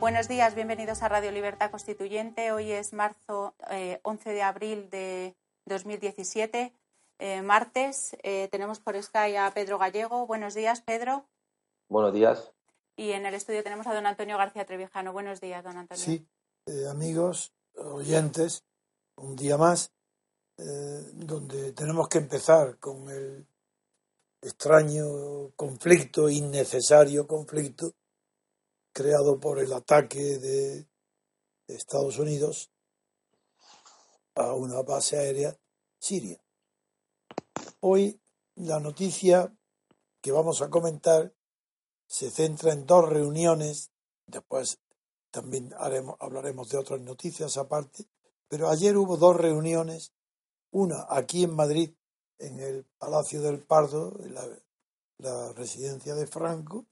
Buenos días, bienvenidos a Radio Libertad Constituyente. Hoy es marzo 11 de abril de 2017, eh, martes. Eh, tenemos por Sky a Pedro Gallego. Buenos días, Pedro. Buenos días. Y en el estudio tenemos a don Antonio García Trevijano. Buenos días, don Antonio. Sí, eh, amigos, oyentes, un día más, donde tenemos que empezar con el extraño conflicto, innecesario conflicto creado por el ataque de Estados Unidos a una base aérea siria. Hoy la noticia que vamos a comentar se centra en dos reuniones, después también haremos, hablaremos de otras noticias aparte, pero ayer hubo dos reuniones, una aquí en Madrid, en el Palacio del Pardo, en la, la residencia de Franco,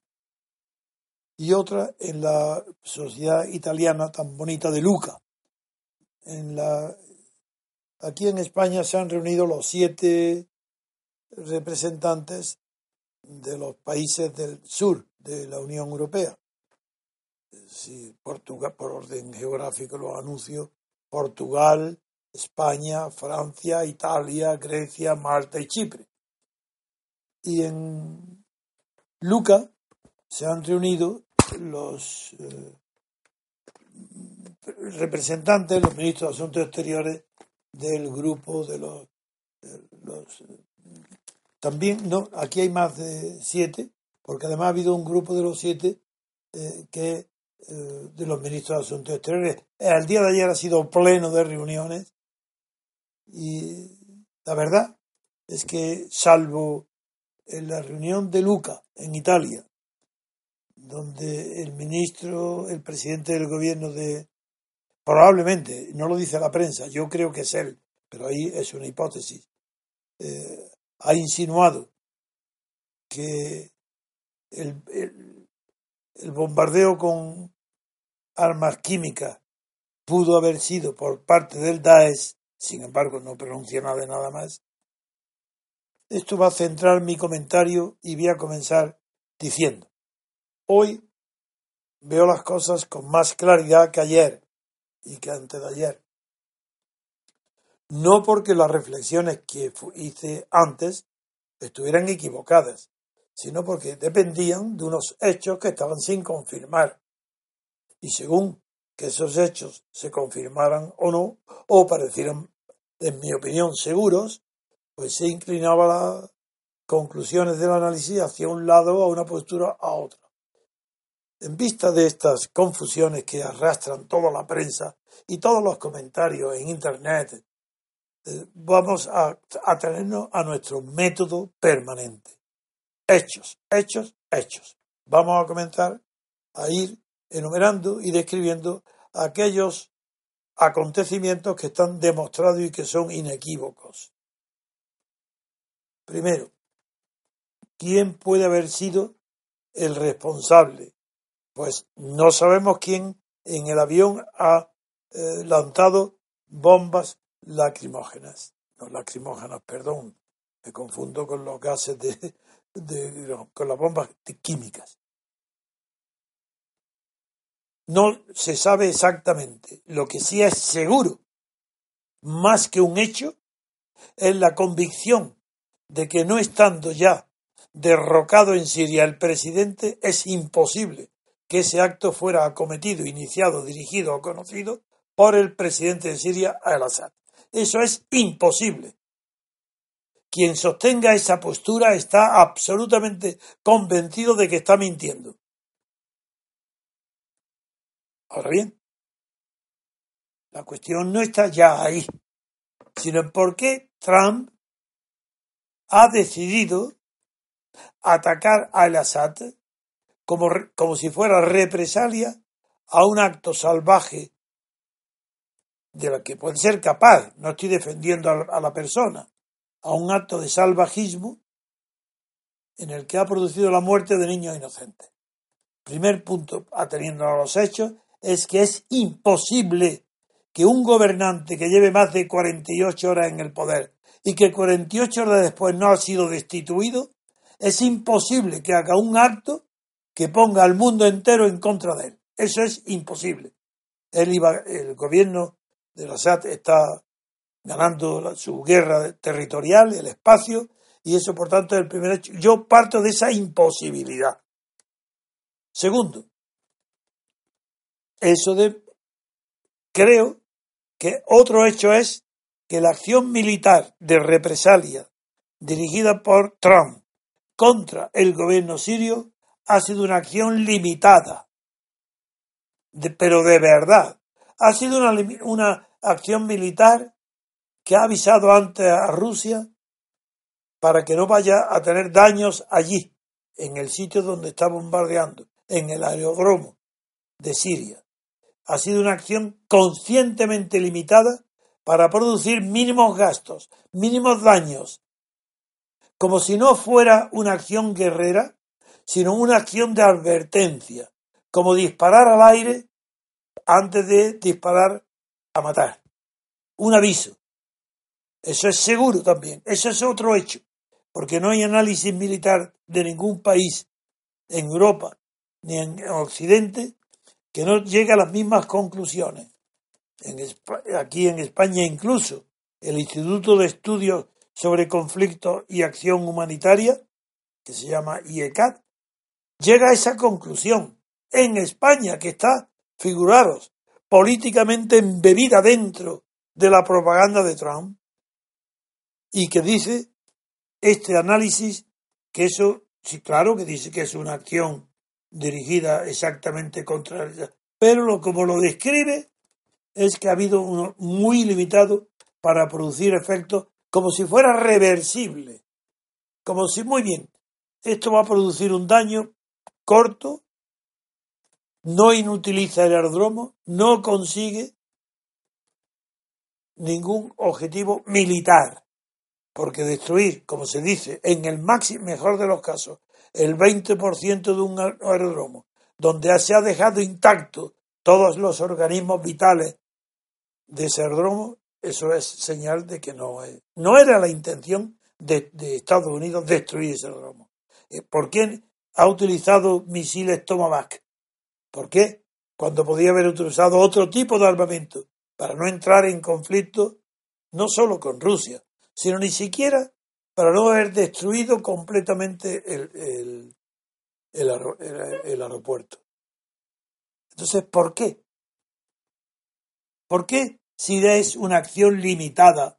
y otra en la sociedad italiana tan bonita de Luca. En la, aquí en España se han reunido los siete representantes de los países del sur de la Unión Europea. Si Portugal, por orden geográfico lo anuncio, Portugal, España, Francia, Italia, Grecia, Malta y Chipre. Y en Luca se han reunido los eh, representantes, los ministros de Asuntos Exteriores del grupo de los, los, también no aquí hay más de siete porque además ha habido un grupo de los siete eh, que eh, de los ministros de Asuntos Exteriores. El día de ayer ha sido pleno de reuniones y la verdad es que salvo en la reunión de Luca en Italia donde el ministro, el presidente del gobierno de, probablemente, no lo dice la prensa, yo creo que es él, pero ahí es una hipótesis, eh, ha insinuado que el, el, el bombardeo con armas químicas pudo haber sido por parte del Daesh, sin embargo no pronuncia nada de nada más. Esto va a centrar mi comentario y voy a comenzar diciendo Hoy veo las cosas con más claridad que ayer y que antes de ayer. No porque las reflexiones que hice antes estuvieran equivocadas, sino porque dependían de unos hechos que estaban sin confirmar. Y según que esos hechos se confirmaran o no, o parecieran, en mi opinión, seguros, pues se inclinaba las conclusiones del análisis hacia un lado a una postura a otra. En vista de estas confusiones que arrastran toda la prensa y todos los comentarios en Internet, eh, vamos a atenernos a nuestro método permanente. Hechos, hechos, hechos. Vamos a comenzar a ir enumerando y describiendo aquellos acontecimientos que están demostrados y que son inequívocos. Primero, ¿quién puede haber sido el responsable pues no sabemos quién en el avión ha eh, lanzado bombas lacrimógenas. No lacrimógenas, perdón. Me confundo con los gases de, de con las bombas químicas. No se sabe exactamente. Lo que sí es seguro, más que un hecho, es la convicción de que no estando ya derrocado en Siria el presidente, es imposible que ese acto fuera acometido, iniciado, dirigido o conocido por el presidente de Siria, al-Assad. Eso es imposible. Quien sostenga esa postura está absolutamente convencido de que está mintiendo. Ahora bien, la cuestión no está ya ahí, sino en por qué Trump ha decidido atacar al Assad como, como si fuera represalia a un acto salvaje de lo que puede ser capaz, no estoy defendiendo a la persona, a un acto de salvajismo en el que ha producido la muerte de niños inocentes. Primer punto, atendiendo a los hechos, es que es imposible que un gobernante que lleve más de 48 horas en el poder y que 48 horas después no ha sido destituido, es imposible que haga un acto que ponga al mundo entero en contra de él. Eso es imposible. Él iba, el gobierno de Assad está ganando su guerra territorial, el espacio, y eso por tanto es el primer hecho. Yo parto de esa imposibilidad. Segundo, eso de creo que otro hecho es que la acción militar de represalia dirigida por Trump contra el gobierno sirio ha sido una acción limitada, pero de verdad. Ha sido una, una acción militar que ha avisado antes a Rusia para que no vaya a tener daños allí, en el sitio donde está bombardeando, en el aeródromo de Siria. Ha sido una acción conscientemente limitada para producir mínimos gastos, mínimos daños, como si no fuera una acción guerrera, sino una acción de advertencia, como disparar al aire antes de disparar a matar. Un aviso. Eso es seguro también. Eso es otro hecho. Porque no hay análisis militar de ningún país en Europa ni en Occidente que no llegue a las mismas conclusiones. aquí en España incluso el Instituto de Estudios sobre Conflicto y Acción Humanitaria, que se llama IECAT, llega a esa conclusión. En España, que está, figuraros, políticamente embebida dentro de la propaganda de Trump y que dice este análisis que eso, sí, claro que dice que es una acción dirigida exactamente contra ella, pero lo, como lo describe es que ha habido uno muy limitado para producir efectos como si fuera reversible, como si muy bien, esto va a producir un daño corto no inutiliza el aeródromo, no consigue ningún objetivo militar, porque destruir, como se dice, en el máximo, mejor de los casos, el 20% de un aeródromo, donde se ha dejado intacto todos los organismos vitales de ese aeródromo, eso es señal de que no, no era la intención de, de Estados Unidos destruir ese aeródromo. Eh, ¿Por qué ha utilizado misiles Tomahawk? ¿Por qué? Cuando podía haber utilizado otro tipo de armamento para no entrar en conflicto no solo con Rusia, sino ni siquiera para no haber destruido completamente el, el, aeropuerto. Entonces, ¿por qué? ¿Por qué si es una acción limitada?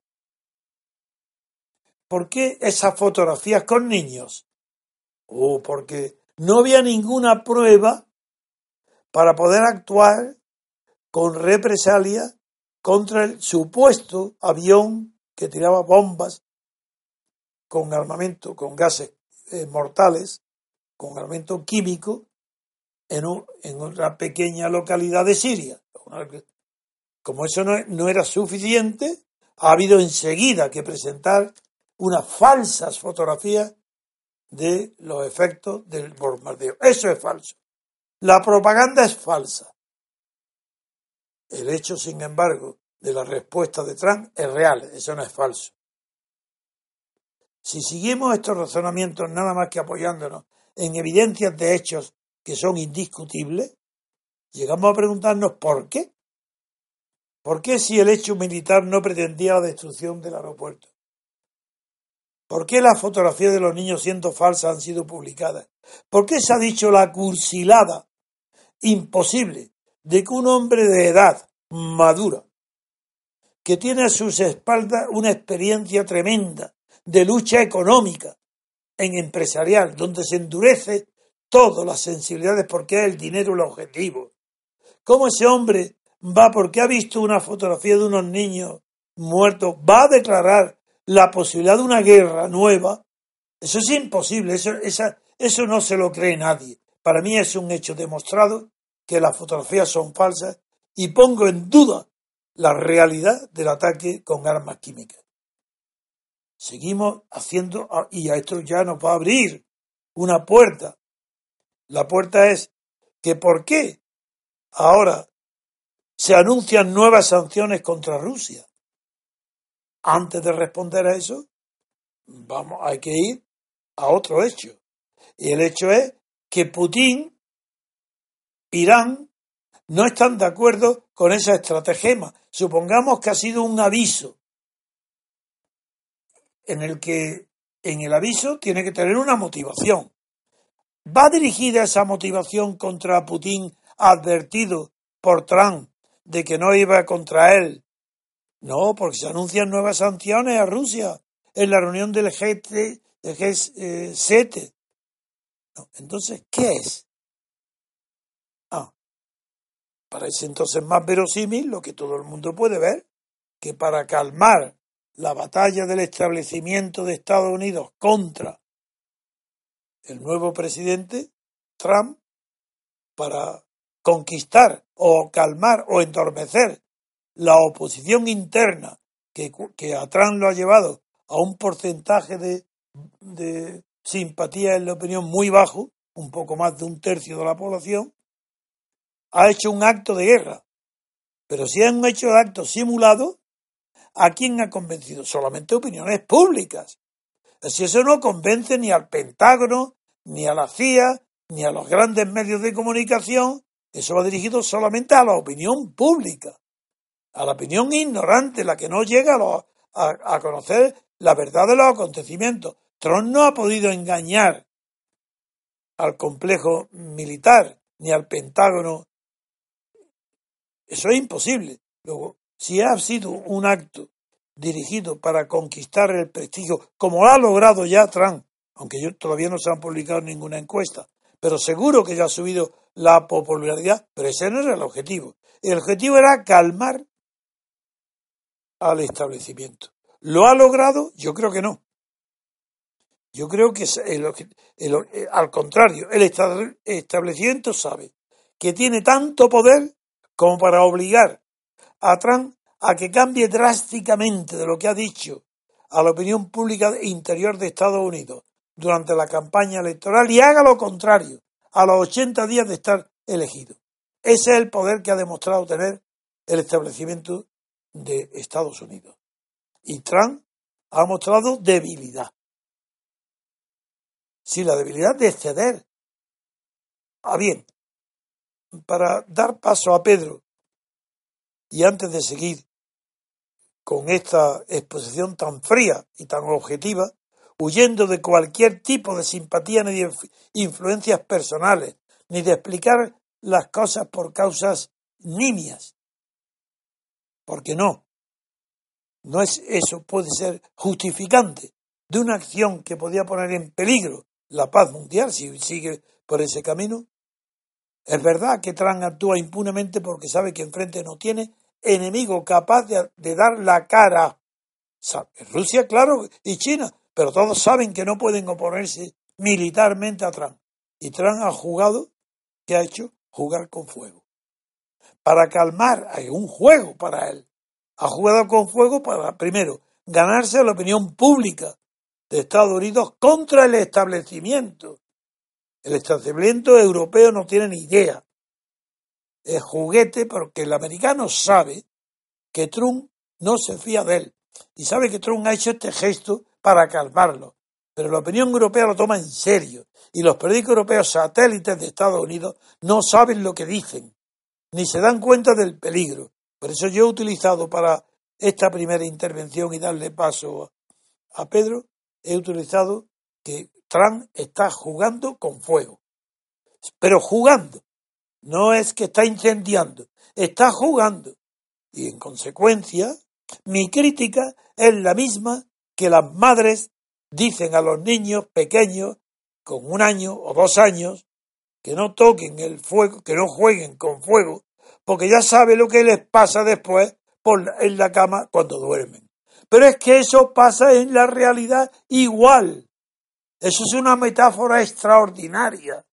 ¿Por qué esas fotografías con niños? Oh, porque no había ninguna prueba para poder actuar con represalia contra el supuesto avión que tiraba bombas con armamento, con gases eh, mortales, con armamento químico en, en una pequeña localidad de Siria. Como eso no, no era suficiente, ha habido enseguida que presentar unas falsas fotografías de los efectos del bombardeo. Eso es falso. La propaganda es falsa. El hecho, sin embargo, de la respuesta de Trump es real, eso no es falso. Si seguimos estos razonamientos nada más que apoyándonos en evidencias de hechos que son indiscutibles, llegamos a preguntarnos por qué. ¿Por qué si el hecho militar no pretendía la destrucción del aeropuerto? ¿Por qué las fotografías de los niños siendo falsas han sido publicadas? ¿Por qué se ha dicho la cursilada imposible de que un hombre de edad madura, que tiene a sus espaldas una experiencia tremenda de lucha económica en empresarial, donde se endurece todas las sensibilidades porque el dinero el objetivo. ¿Cómo ese hombre va porque ha visto una fotografía de unos niños muertos, va a declarar la posibilidad de una guerra nueva? Eso es imposible, eso, eso no se lo cree nadie. Para mí es un hecho demostrado que las fotografías son falsas y pongo en duda la realidad del ataque con armas químicas. Seguimos haciendo, y a esto ya nos va a abrir una puerta. La puerta es que ¿por qué ahora se anuncian nuevas sanciones contra Rusia? Antes de responder a eso, vamos, hay que ir a otro hecho. Y el hecho es que Putin, Irán, no están de acuerdo con esa estratagema. Supongamos que ha sido un aviso en el que en el aviso tiene que tener una motivación. ¿Va dirigida esa motivación contra Putin advertido por Trump de que no iba contra él? No, porque se anuncian nuevas sanciones a Rusia en la reunión del G7. Eh, entonces, ¿qué es? Ah, parece entonces más verosímil lo que todo el mundo puede ver, que para calmar la batalla del establecimiento de Estados Unidos contra el nuevo presidente Trump para conquistar o calmar o endormecer la oposición interna que, a Trump lo ha llevado a un porcentaje de, de simpatía en la opinión muy bajo, un poco más de un tercio de la población, ha hecho un acto de guerra. Pero si un hecho acto simulado, ¿a quién ha convencido? Solamente opiniones públicas. Si eso no convence ni al Pentágono, ni a la CIA, ni a los grandes medios de comunicación, eso va dirigido solamente a la opinión pública, a la opinión ignorante, la que no llega a, conocer la verdad de los acontecimientos. Trump no ha podido engañar al complejo militar ni al Pentágono. Eso es imposible. Luego, si ha sido un acto dirigido para conquistar el prestigio, como lo ha logrado ya Trump, aunque todavía no se han publicado ninguna encuesta, pero seguro que ya ha subido la popularidad, pero ese no era el objetivo. El objetivo era calmar al establecimiento. ¿Lo ha logrado? Yo creo que no. Yo creo que eh, al contrario, el establecimiento sabe que tiene tanto poder como para obligar a Trump a que cambie drásticamente de lo que ha dicho a la opinión pública interior de Estados Unidos durante la campaña electoral y haga lo contrario a los 80 días de estar elegido. Ese es el poder que ha demostrado tener el establecimiento de Estados Unidos. Y Trump ha mostrado debilidad. Sí, la debilidad de ceder. Ah, bien, para dar paso a Pedro, y antes de seguir con esta exposición tan fría y tan objetiva, huyendo de cualquier tipo de simpatía ni de influencias personales, ni de explicar las cosas por causas nimias. Porque no, no es eso, puede ser justificante de una acción que podía poner en peligro la paz mundial si sigue por ese camino. Es verdad que Trump actúa impunemente porque sabe que enfrente no tiene enemigo capaz de, dar la cara. Rusia, claro, y China, pero todos saben que no pueden oponerse militarmente a Trump. Y Trump ha jugado, ¿qué ha hecho? Jugar con fuego. Para calmar, hay un juego para él. Ha jugado con fuego para, primero, ganarse la opinión pública de Estados Unidos contra el establecimiento. El establecimiento europeo no tiene ni idea. Es juguete porque el americano sabe que Trump no se fía de él y sabe que Trump ha hecho este gesto para calmarlo. Pero la opinión europea lo toma en serio y los periódicos europeos satélites de Estados Unidos no saben lo que dicen ni se dan cuenta del peligro. Por eso yo he utilizado para esta primera intervención y darle paso a Pedro he utilizado que Trump está jugando con fuego. Pero jugando. No es que está incendiando, está jugando. Y en consecuencia, mi crítica es la misma que las madres dicen a los niños pequeños con un año o dos años que no toquen el fuego, que no jueguen con fuego, porque ya sabe lo que les pasa después por, en la cama cuando duermen. Pero es que eso pasa en la realidad igual. Eso es una metáfora extraordinaria,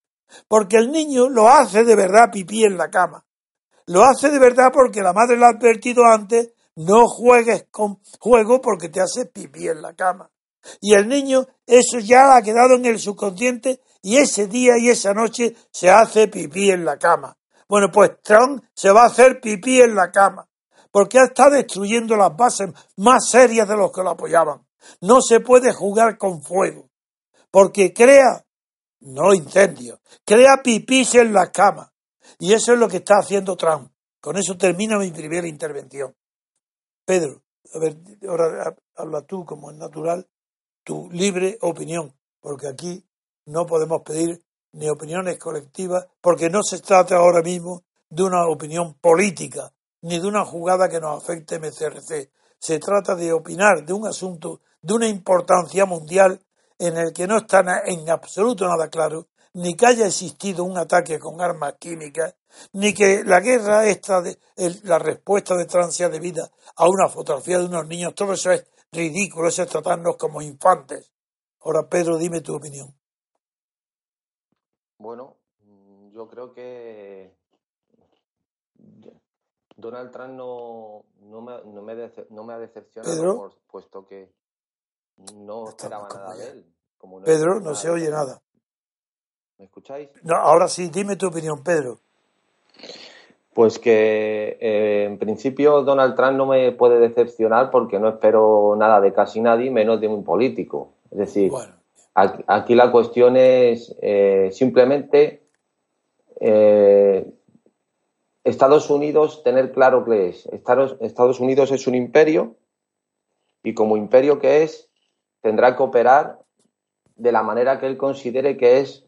porque el niño lo hace de verdad pipí en la cama. Lo hace de verdad porque la madre le ha advertido antes, no juegues con juego porque te hace pipí en la cama. Y el niño, eso ya ha quedado en el subconsciente y ese día y esa noche se hace pipí en la cama. Bueno, pues Trump se va a hacer pipí en la cama porque está destruyendo las bases más serias de los que lo apoyaban. No se puede jugar con fuego, porque crea, no incendios, crea pipís en la cama. Y eso es lo que está haciendo Trump. Con eso termina mi primera intervención. Pedro, a ver, ahora habla tú como es natural, tu libre opinión, porque aquí no podemos pedir ni opiniones colectivas, porque no se trata ahora mismo de una opinión política, ni de una jugada que nos afecte MCRC. Se trata de opinar de un asunto de una importancia mundial en el que no está en absoluto nada claro, ni que haya existido un ataque con armas químicas, ni que la guerra esta, de, la respuesta de Francia debida a una fotografía de unos niños, todo eso es ridículo, eso es tratarnos como infantes. Ahora, Pedro, dime tu opinión. Bueno, yo creo que Donald Trump no, no, me, no, me, no me ha decepcionado, puesto que no esperaba nada de él. Pedro, no se oye nada. ¿Me escucháis? No, ahora sí, dime tu opinión, Pedro. Pues que eh, en principio Donald Trump no me puede decepcionar porque no espero nada de casi nadie, menos de un político. Es decir, aquí, la cuestión es eh, simplemente eh, Estados Unidos, tener claro que es. Estados Unidos es un imperio y como imperio que es, tendrá que operar de la manera que él considere que es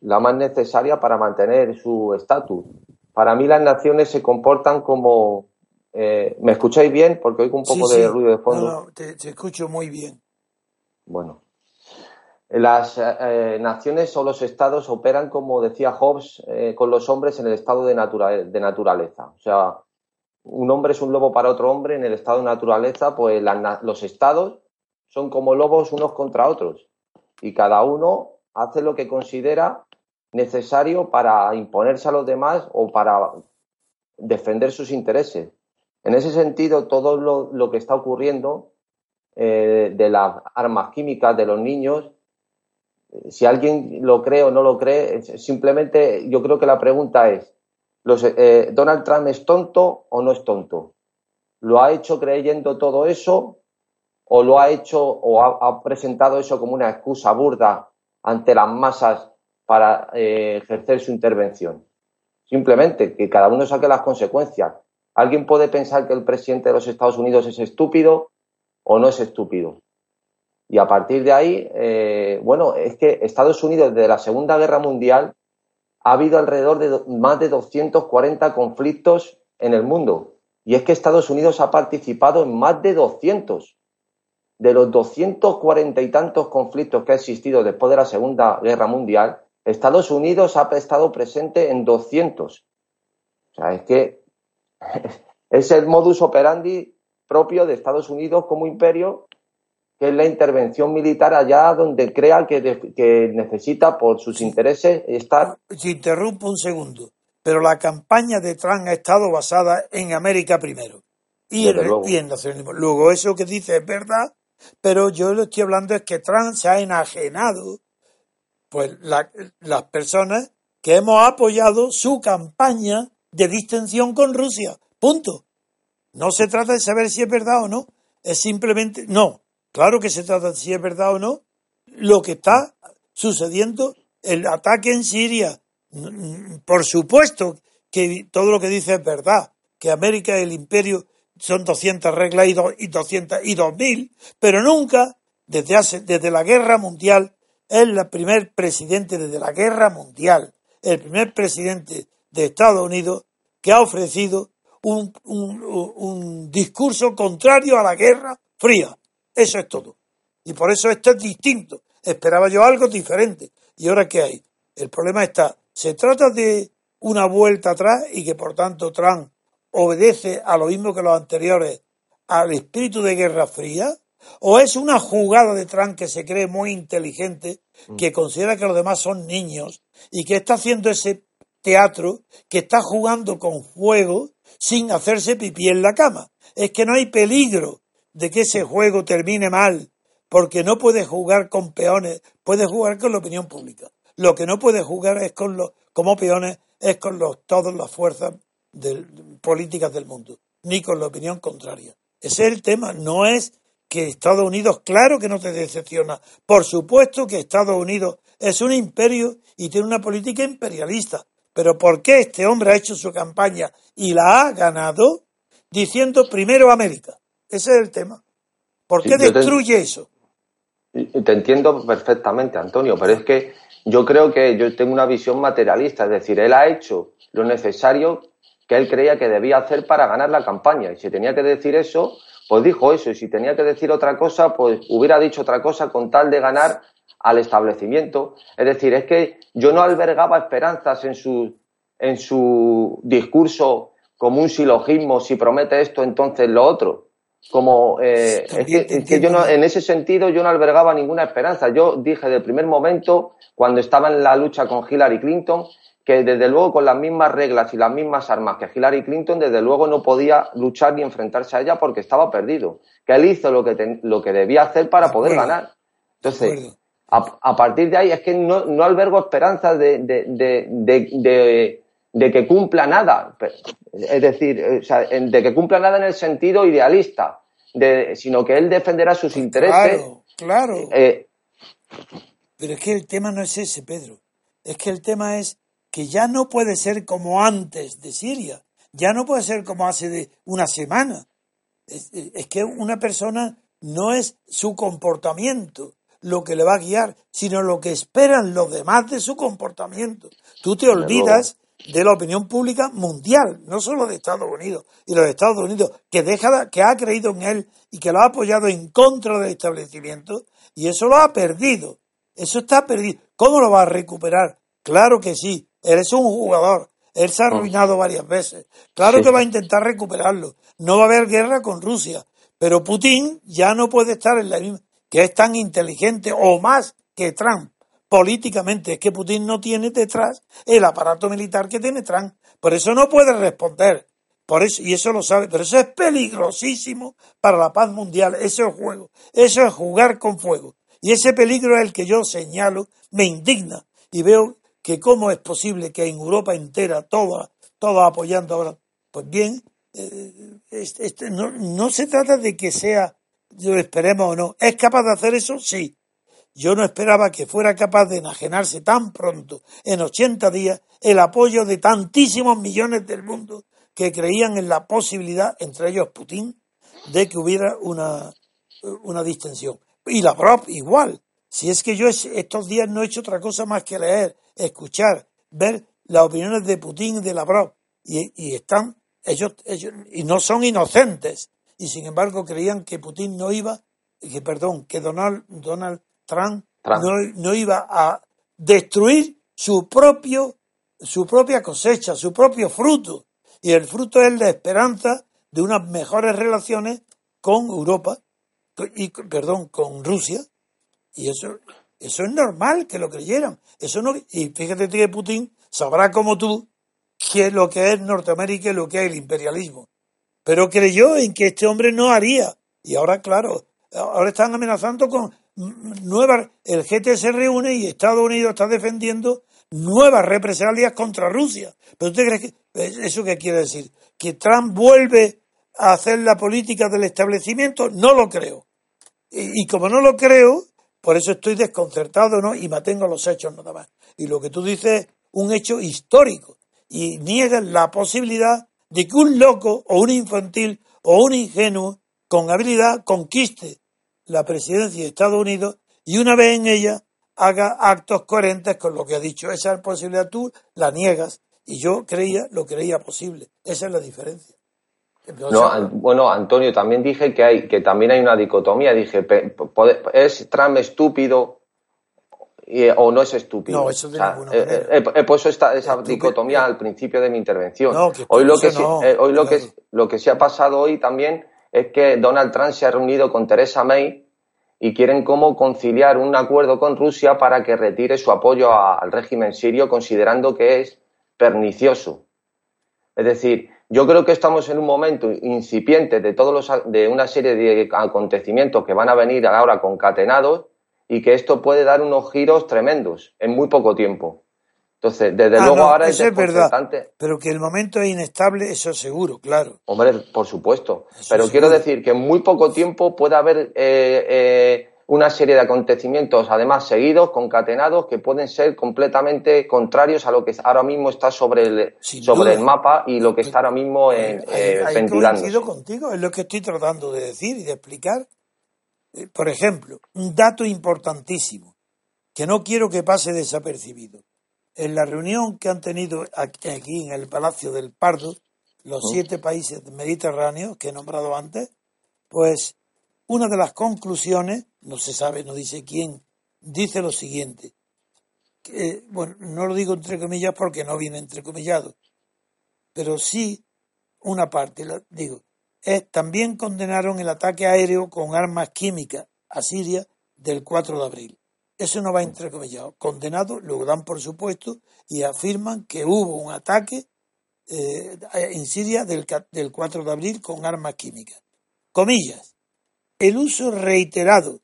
la más necesaria para mantener su estatus. Para mí las naciones se comportan como... Eh, ¿Me escucháis bien? Porque oigo un poco de ruido de fondo. No, te escucho muy bien. Bueno, las eh, naciones o los estados operan, como decía Hobbes, eh, con los hombres en el estado de, naturaleza. O sea, un hombre es un lobo para otro hombre en el estado de naturaleza, pues los estados son como lobos unos contra otros y cada uno hace lo que considera necesario para imponerse a los demás o para defender sus intereses. En ese sentido, todo lo, que está ocurriendo eh, de las armas químicas de los niños si alguien lo cree o no lo cree, simplemente yo creo que la pregunta es, eh, ¿Donald Trump es tonto o no es tonto? ¿Lo ha hecho creyendo todo eso o lo ha hecho o ha, presentado eso como una excusa burda ante las masas para eh, ejercer su intervención? Simplemente que cada uno saque las consecuencias. ¿Alguien puede pensar que el presidente de los Estados Unidos es estúpido o no es estúpido? Y a partir de ahí, eh, bueno, es que Estados Unidos desde la Segunda Guerra Mundial ha habido alrededor de más de 240 conflictos en el mundo. Y es que Estados Unidos ha participado en más de 200. De los 240 y tantos conflictos que ha existido después de la Segunda Guerra Mundial, Estados Unidos ha estado presente en 200. O sea, es que es el modus operandi propio de Estados Unidos como imperio que es la intervención militar allá donde crea que, necesita por sus intereses estar. Si interrumpo un segundo, pero la campaña de Trump ha estado basada en América primero y, en, nacionalismo. Luego, eso que dice es verdad, pero yo lo estoy hablando es que Trump se ha enajenado, pues las personas que hemos apoyado su campaña de distensión con Rusia. Punto. No se trata de saber si es verdad o no. Es simplemente, no, Claro que se trata de si es verdad o no lo que está sucediendo, el ataque en Siria. Por supuesto que todo lo que dice es verdad, que América y el imperio son 200 reglas y, 200 y 2000, pero nunca desde, hace, desde la guerra mundial, es el primer presidente desde la guerra mundial, el primer presidente de Estados Unidos que ha ofrecido un discurso contrario a la guerra fría. Eso es todo. Y por eso esto es distinto. Esperaba yo algo diferente. ¿Y ahora qué hay? El problema está, se trata de una vuelta atrás y que por tanto Trump obedece a lo mismo que los anteriores, al espíritu de Guerra Fría, o es una jugada de Trump que se cree muy inteligente, que considera que los demás son niños y que está haciendo ese teatro, que está jugando con fuego sin hacerse pipí en la cama. Es que no hay peligro de que ese juego termine mal, porque no puede jugar con peones, puede jugar con la opinión pública. Lo que no puede jugar es con los, como peones, es con los, todas las fuerzas políticas del mundo, ni con la opinión contraria. Ese es el tema, no es que Estados Unidos, claro que no te decepciona. Por supuesto que Estados Unidos es un imperio y tiene una política imperialista. Pero ¿por qué este hombre ha hecho su campaña y la ha ganado diciendo primero América? Ese es el tema. ¿Por qué destruye eso? Te entiendo perfectamente, Antonio, pero es que yo creo que yo tengo una visión materialista, es decir, él ha hecho lo necesario que él creía que debía hacer para ganar la campaña. Y si tenía que decir eso, pues dijo eso. Y si tenía que decir otra cosa, pues hubiera dicho otra cosa con tal de ganar al establecimiento. Es decir, es que yo no albergaba esperanzas en su, en su discurso como un silogismo, si promete esto, entonces lo otro. Como eh, es que, es que yo no, en ese sentido yo no albergaba ninguna esperanza. Yo dije del primer momento, cuando estaba en la lucha con Hillary Clinton, que desde luego con las mismas reglas y las mismas armas que Hillary Clinton, desde luego no podía luchar ni enfrentarse a ella porque estaba perdido. Que él hizo lo que, lo que debía hacer para poder ganar. Entonces, a, partir de ahí es que no, no albergo esperanzas de, de, de, que cumpla nada. Es decir, de que cumpla nada en el sentido idealista, sino que él defenderá sus intereses. Claro, claro. Eh, Pero es que el tema no es ese, Pedro. Es que el tema es que ya no puede ser como antes de Siria, ya no puede ser como hace de una semana. Es, que una persona no es su comportamiento lo que le va a guiar, sino lo que esperan los demás de su comportamiento. Tú te olvidas de la opinión pública mundial, no solo de Estados Unidos, y los Estados Unidos, que, deja, que ha creído en él y que lo ha apoyado en contra del establecimiento, y eso lo ha perdido. Eso está perdido. ¿Cómo lo va a recuperar? Claro que sí, él es un jugador. Él se ha arruinado varias veces. Claro que va a intentar recuperarlo. No va a haber guerra con Rusia. Pero Putin ya no puede estar en la misma, que es tan inteligente o más que Trump políticamente. Es que Putin no tiene detrás el aparato militar que tiene Trump. Por eso no puede responder. Por eso, y eso lo sabe, pero eso es peligrosísimo para la paz mundial. Eso es juego. Eso es jugar con fuego. Y ese peligro es el que yo señalo, me indigna. Y veo que cómo es posible que en Europa entera, toda, apoyando ahora, pues bien, eh, este, no, no, se trata de que sea, lo esperemos o no, ¿es capaz de hacer eso? Sí. Yo no esperaba que fuera capaz de enajenarse tan pronto, en 80 días, el apoyo de tantísimos millones del mundo que creían en la posibilidad, entre ellos Putin, de que hubiera una, una distensión. Y la Lavrov igual. Si es que yo estos días no he hecho otra cosa más que leer escuchar, ver las opiniones de Putin y de Lavrov, y, y están, ellos, ellos, y no son inocentes, y sin embargo creían que Putin no iba, que perdón, que Donald, Donald Trump, No, no, iba a destruir su propio, su propia cosecha, su propio fruto, y el fruto es la esperanza de unas mejores relaciones con Europa, y, perdón, con Rusia, y eso eso es normal que lo creyeran. Eso no, y fíjate que Putin sabrá como tú que lo que es Norteamérica y lo que es el imperialismo. Pero creyó en que este hombre no haría. Y ahora, claro, ahora están amenazando con nuevas. El GT se reúne y Estados Unidos está defendiendo nuevas represalias contra Rusia. ¿Pero usted cree que eso qué quiere decir? ¿Que Trump vuelve a hacer la política del establecimiento? No lo creo. y como no lo creo, por eso estoy desconcertado, ¿no? Y mantengo los hechos nada más. Y lo que tú dices es un hecho histórico. Y niegan la posibilidad de que un loco o un infantil o un ingenuo con habilidad conquiste la presidencia de Estados Unidos y una vez en ella haga actos coherentes con lo que ha dicho. Esa posibilidad tú la niegas y yo creía, lo creía posible. Esa es la diferencia. no, bueno, Antonio, también dije que hay que también hay una dicotomía. Dije, ¿es Trump estúpido o no es estúpido? No, eso de He, puesto esta, esa dicotomía al principio de mi intervención. hoy lo que, hoy lo, que, lo que se ha pasado hoy también es que Donald Trump se ha reunido con Theresa May y quieren cómo conciliar un acuerdo con Rusia para que retire su apoyo al régimen sirio, considerando que es pernicioso. Es decir, yo creo que estamos en un momento incipiente de todos los, de una serie de acontecimientos que van a venir ahora concatenados y que esto puede dar unos giros tremendos en muy poco tiempo. Entonces, desde ah, luego ahora es, verdad, pero que el momento es inestable, eso seguro, claro. Hombre, por supuesto. pero quiero decir que en muy poco tiempo puede haber eh, eh, una serie de acontecimientos, además seguidos, concatenados, que pueden ser completamente contrarios a lo que ahora mismo está sobre el, sobre el mapa y lo que está ahora mismo en, eh, eh contigo, es lo que estoy tratando de decir y de explicar. Por ejemplo, un dato importantísimo que no quiero que pase desapercibido en la reunión que han tenido aquí en el Palacio del Pardo, los oh. siete países mediterráneos que he nombrado antes, pues una de las conclusiones, no se sabe, no dice quién, dice lo siguiente. Que, bueno, no lo digo entre comillas porque no viene entrecomillado, pero sí una parte, digo, es, también condenaron el ataque aéreo con armas químicas a Siria del 4 de abril. Eso no va entrecomillado. Condenado, lo dan por supuesto y afirman que hubo un ataque eh, en Siria del, del 4 de abril con armas químicas. Comillas. El uso reiterado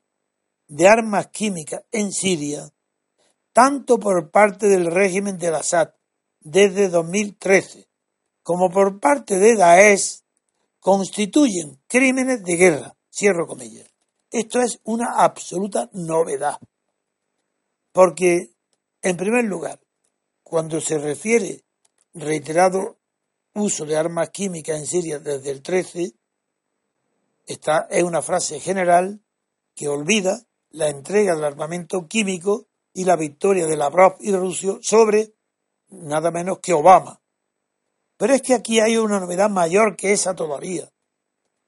de armas químicas en Siria, tanto por parte del régimen de Assad desde 2013 como por parte de Daesh, constituyen crímenes de guerra. Cierro comillas. Esto es una absoluta novedad. Porque, en primer lugar, cuando se refiere reiterado uso de armas químicas en Siria desde el 13, esta es una frase general que olvida la entrega del armamento químico y la victoria de Lavrov y Rusia sobre nada menos que Obama. Pero es que aquí hay una novedad mayor que esa todavía.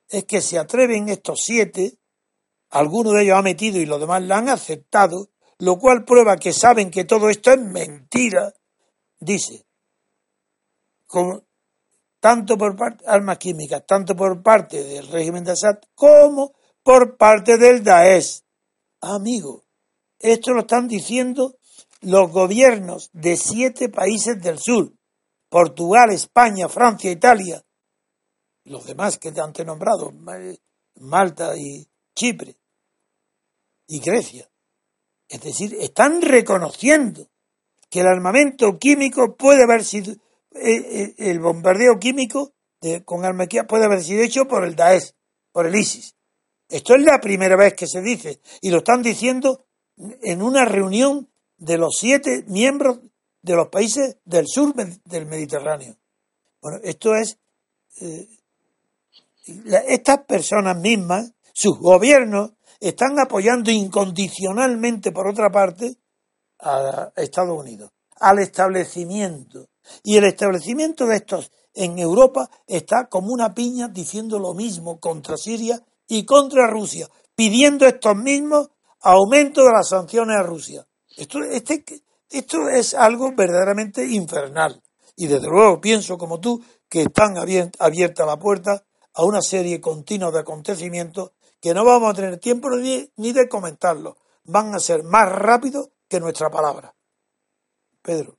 Es que se atreven estos siete, algunos de ellos ha metido y los demás la han aceptado, lo cual prueba que saben que todo esto es mentira, dice, tanto por parte armas químicas, tanto por parte del régimen de Assad como por parte del Daesh. Amigo, esto lo están diciendo los gobiernos de siete países del sur, Portugal, España, Francia, Italia, los demás que te han nombrado, Malta y Chipre y Grecia. Es decir, están reconociendo que el armamento químico puede haber sido, eh, eh, el bombardeo químico de, con armas puede haber sido hecho por el Daesh, por el ISIS. Esto es la primera vez que se dice y lo están diciendo en una reunión de los siete miembros de los países del sur del Mediterráneo. Bueno, esto es, eh, estas personas mismas, sus gobiernos, están apoyando incondicionalmente, por otra parte, a Estados Unidos, al establecimiento. Y el establecimiento de estos en Europa está como una piña diciendo lo mismo contra Siria y contra Rusia, pidiendo estos mismos aumento de las sanciones a Rusia. Esto, este, esto es algo verdaderamente infernal. Y desde luego pienso como tú que están abierta la puerta a una serie continua de acontecimientos que no vamos a tener tiempo ni, ni de comentarlo. Van a ser más rápidos que nuestra palabra. Pedro.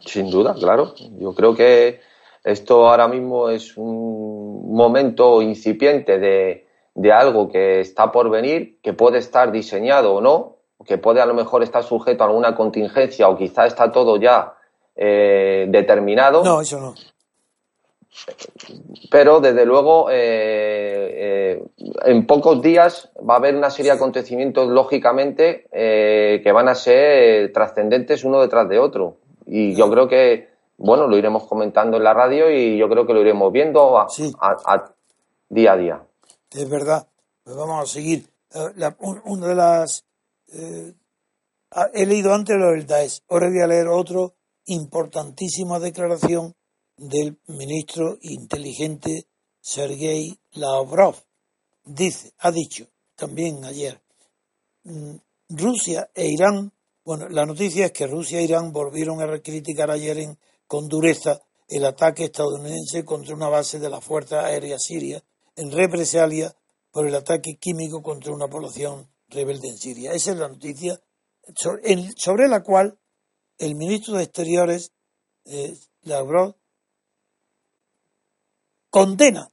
Sin duda, claro. Yo creo que esto ahora mismo es un momento incipiente de, de algo que está por venir, que puede estar diseñado o no, que puede a lo mejor estar sujeto a alguna contingencia o quizá está todo ya eh, determinado. No, eso no. Pero desde luego, eh, eh, en pocos días va a haber una serie de acontecimientos, lógicamente, eh, que van a ser trascendentes uno detrás de otro. Y yo creo que, bueno, lo iremos comentando en la radio y yo creo que lo iremos viendo a, día a día. Es verdad, pues vamos a seguir la, una de las... He leído antes lo del Daesh, ahora voy a leer otro importantísima declaración del ministro inteligente Sergei Lavrov. Dice, ha dicho también ayer, mm, Rusia e Irán, bueno, la noticia es que Rusia e Irán volvieron a criticar ayer en, con dureza el ataque estadounidense contra una base de la Fuerza Aérea Siria en represalia por el ataque químico contra una población rebelde en Siria. Esa es la noticia sobre, la cual el ministro de Exteriores, eh, Lavrov, condena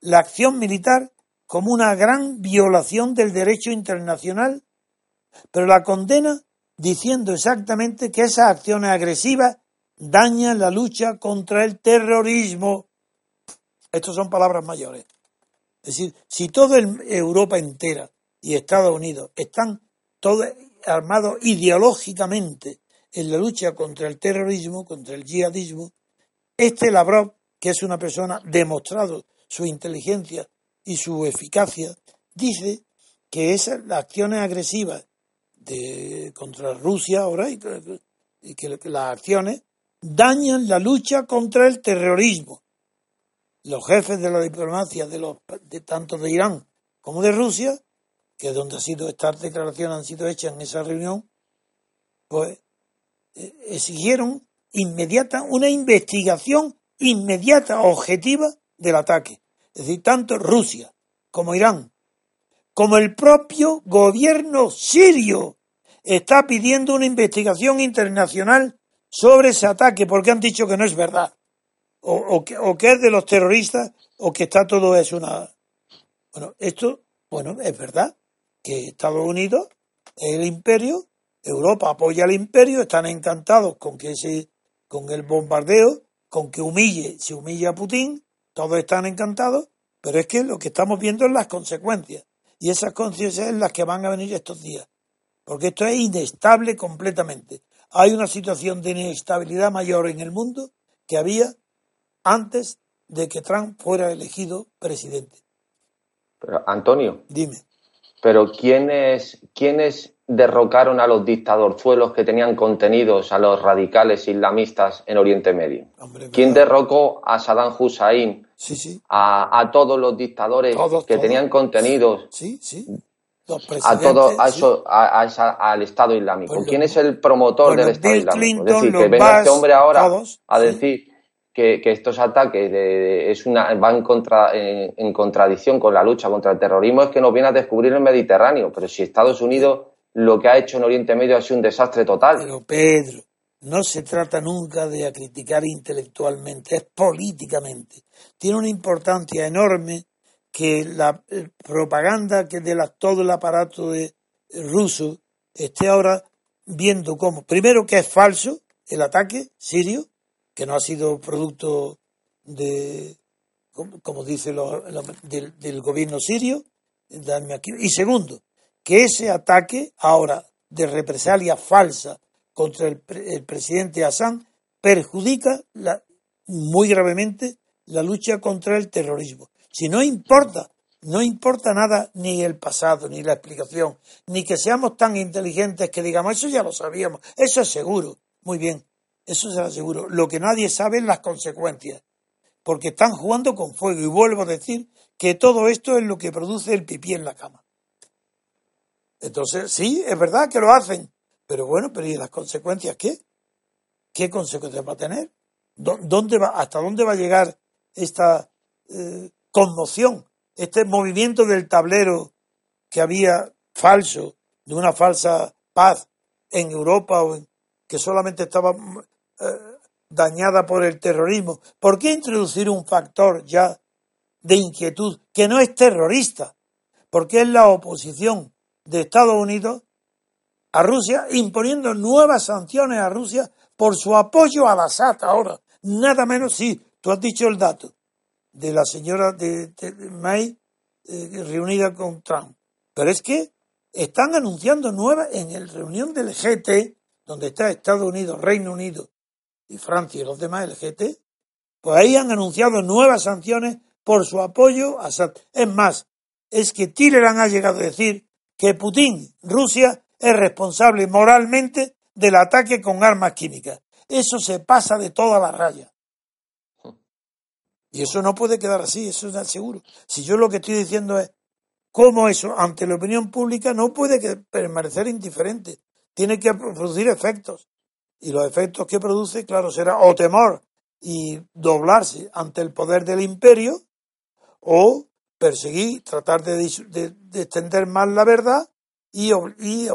la acción militar como una gran violación del derecho internacional, pero la condena diciendo exactamente que esas acciones agresivas dañan la lucha contra el terrorismo. Estas son palabras mayores. Es decir, si toda Europa entera y Estados Unidos están todos armados ideológicamente en la lucha contra el terrorismo, contra el yihadismo, este Lavrov, que es una persona demostrado su inteligencia y su eficacia, dice que esas las acciones agresivas de, contra Rusia ahora y, que las acciones dañan la lucha contra el terrorismo. Los jefes de la diplomacia de los de tanto de Irán como de Rusia, que es donde ha sido estas declaraciones han sido hechas en esa reunión, pues eh, exigieron inmediata una investigación inmediata objetiva del ataque. Es decir, tanto Rusia como Irán, como el propio gobierno sirio está pidiendo una investigación internacional sobre ese ataque porque han dicho que no es verdad. O, que, o que es de los terroristas o que está todo es una... Bueno, esto, bueno, es verdad que Estados Unidos el imperio, Europa apoya al imperio, están encantados con que ese, con el bombardeo, con que humille, se humilla a Putin, todos están encantados, pero es que lo que estamos viendo es las consecuencias. Y esas consecuencias son las que van a venir estos días. Porque esto es inestable completamente. Hay una situación de inestabilidad mayor en el mundo que había antes de que Trump fuera elegido presidente. Pero, Antonio. Dime. Pero ¿quiénes, ¿quiénes derrocaron a los dictadorzuelos que tenían contenidos a los radicales islamistas en Oriente Medio? ¿Quién derrocó a Saddam Hussein? Sí, sí. A, todos los dictadores que tenían contenidos. Sí, sí. A todo, a eso, a, al Estado Islámico. Pues ¿Quién es el promotor del Estado Islámico? es decir, que venga este hombre ahora a decir que, estos ataques es una, van contra, en, contradicción con la lucha contra el terrorismo, es que nos viene a descubrir el Mediterráneo. Pero si Estados Unidos lo que ha hecho en Oriente Medio ha sido un desastre total. Pero Pedro, no se trata nunca de criticar intelectualmente, es políticamente. Tiene una importancia enorme que la eh, propaganda que de todo el aparato de, ruso esté ahora viendo cómo, primero que es falso el ataque sirio, que no ha sido producto de, como, dice lo, del, gobierno sirio, y segundo, que ese ataque ahora de represalia falsa contra el, presidente Hassan perjudica muy gravemente la lucha contra el terrorismo. Si no importa, no importa nada ni el pasado, ni la explicación, ni que seamos tan inteligentes que digamos, eso ya lo sabíamos, eso es seguro. Muy bien, eso será seguro. Lo que nadie sabe es las consecuencias, porque están jugando con fuego. Y vuelvo a decir que todo esto es lo que produce el pipí en la cama. Entonces, sí, es verdad que lo hacen, pero bueno, pero ¿y las consecuencias qué? ¿Qué consecuencias va a tener? ¿Dónde va, ¿Hasta dónde va a llegar esta eh, conmoción, este movimiento del tablero que había falso, de una falsa paz en Europa o que solamente estaba eh, dañada por el terrorismo. ¿Por qué introducir un factor ya de inquietud que no es terrorista? Porque es la oposición de Estados Unidos a Rusia imponiendo nuevas sanciones a Rusia por su apoyo a Assad ahora. Nada menos, sí, tú has dicho el dato de la señora de, May eh, reunida con Trump. Pero es que están anunciando nuevas en la reunión del GT, donde está Estados Unidos, Reino Unido y Francia y los demás, el GT, pues ahí han anunciado nuevas sanciones por su apoyo a Assad. Es más, es que Tillerand ha llegado a decir que Putin, Rusia, es responsable moralmente del ataque con armas químicas. Eso se pasa de toda la raya. Y eso no puede quedar así, eso es seguro. Si yo lo que estoy diciendo es cómo eso ante la opinión pública no puede permanecer indiferente, tiene que producir efectos. Y los efectos que produce, claro, será o temor y doblarse ante el poder del imperio, o perseguir, tratar de, extender más la verdad y, y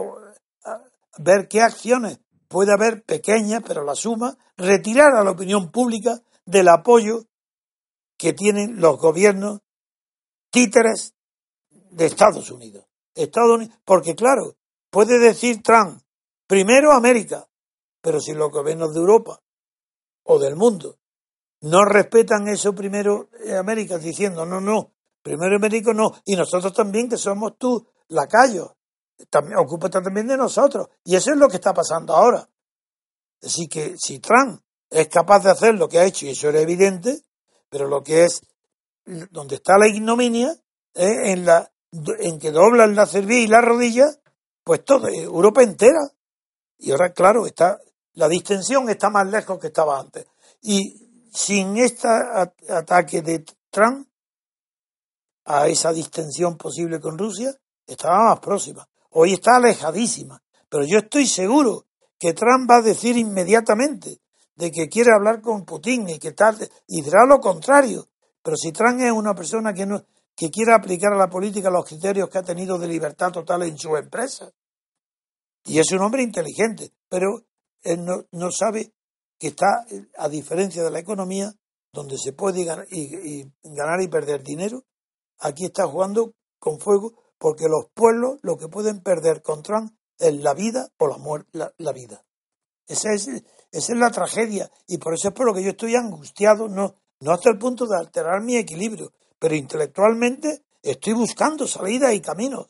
ver qué acciones puede haber pequeñas, pero la suma, retirar a la opinión pública del apoyo que tienen los gobiernos títeres de Estados Unidos. Estados Unidos, porque claro, puede decir Trump, primero América, pero si los gobiernos de Europa o del mundo no respetan eso primero América, diciendo no, no, primero América no, y nosotros también que somos tú, lacayos, también, ocúpate también de nosotros. Y eso es lo que está pasando ahora. Así que si Trump es capaz de hacer lo que ha hecho, y eso era evidente, pero lo que es donde está la ignominia es en la en que doblan la cerviz y la rodilla, pues todo, Europa entera. Y ahora, claro, está la distensión está más lejos que estaba antes. Y sin este ataque de Trump a esa distensión posible con Rusia, estaba más próxima. Hoy está alejadísima. Pero yo estoy seguro que Trump va a decir inmediatamente de que quiere hablar con Putin y que tal, y dirá lo contrario. Pero si Trump es una persona que, no, que quiere aplicar a la política los criterios que ha tenido de libertad total en su empresa, y es un hombre inteligente, pero él no, no sabe que está, a diferencia de la economía, donde se puede ganar y, ganar y perder dinero, aquí está jugando con fuego porque los pueblos lo que pueden perder con Trump es la vida o la muerte, la vida. Esa es, esa es la tragedia y por eso es por lo que yo estoy angustiado, no, no hasta el punto de alterar mi equilibrio, pero intelectualmente estoy buscando salidas y caminos.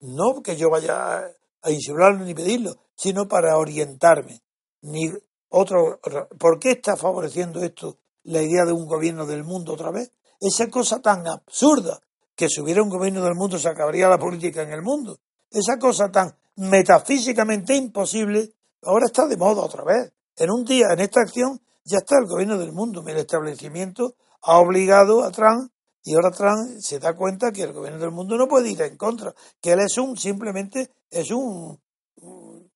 No que yo vaya a insularlo ni pedirlo, sino para orientarme. Ni otro, ¿Por qué está favoreciendo esto la idea de un gobierno del mundo otra vez? Esa cosa tan absurda que si hubiera un gobierno del mundo se acabaría la política en el mundo. Esa cosa tan metafísicamente imposible ahora está de moda otra vez. En un día, en esta acción, ya está el gobierno del mundo. El establecimiento ha obligado a Trump y ahora Trump se da cuenta que el gobierno del mundo no puede ir en contra, que él es un, simplemente es un, un,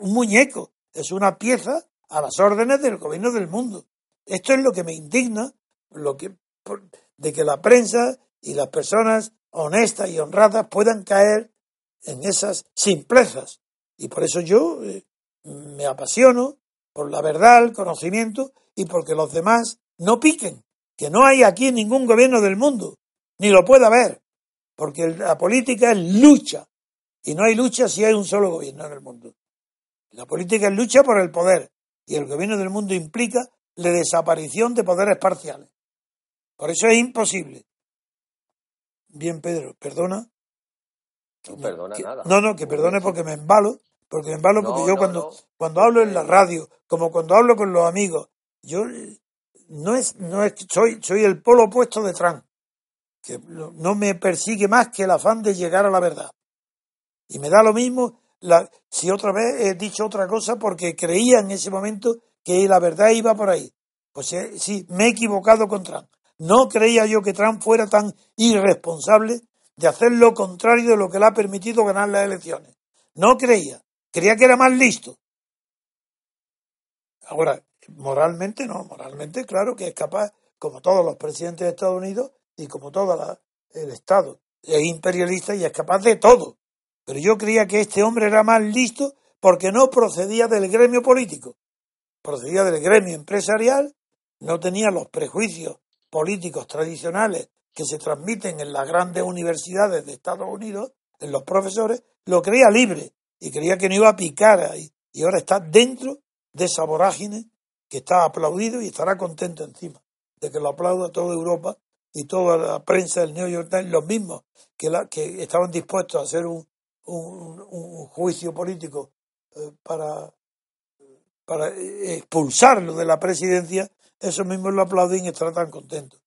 muñeco, es una pieza a las órdenes del gobierno del mundo. Esto es lo que me indigna, lo que, de que la prensa y las personas honestas y honradas puedan caer en esas simplezas. Y por eso yo eh, me apasiono por la verdad, el conocimiento y porque los demás no piquen, que no hay aquí ningún gobierno del mundo, ni lo puede haber, porque la política es lucha, y no hay lucha si hay un solo gobierno en el mundo. La política es lucha por el poder, y el gobierno del mundo implica la desaparición de poderes parciales. Por eso es imposible. Bien, Pedro, perdona. No perdona nada. No, no, que perdone porque me embalo porque me embalo porque yo cuando, cuando hablo en la radio, como cuando hablo con los amigos, yo no es, no es, soy, soy el polo opuesto de Trump, que no me persigue más que el afán de llegar a la verdad. Y me da lo mismo la, si otra vez he dicho otra cosa porque creía en ese momento que la verdad iba por ahí. Pues eh, sí, me he equivocado con Trump. No creía yo que Trump fuera tan irresponsable de hacer lo contrario de lo que le ha permitido ganar las elecciones. No creía. Creía que era más listo. Ahora, moralmente no, moralmente claro que es capaz, como todos los presidentes de Estados Unidos y como todo el Estado, es imperialista y es capaz de todo. Pero yo creía que este hombre era más listo porque no procedía del gremio político, procedía del gremio empresarial, no tenía los prejuicios políticos tradicionales que se transmiten en las grandes universidades de Estados Unidos, en los profesores, lo creía libre y creía que no iba a picar ahí. Y ahora está dentro de esa vorágine que está aplaudido y estará contento encima de que lo aplauda toda Europa y toda la prensa del New York Times, los mismos que, la, que estaban dispuestos a hacer un, un, juicio político eh, para, para expulsarlo de la presidencia, esos mismos lo aplauden y estarán tan contentos.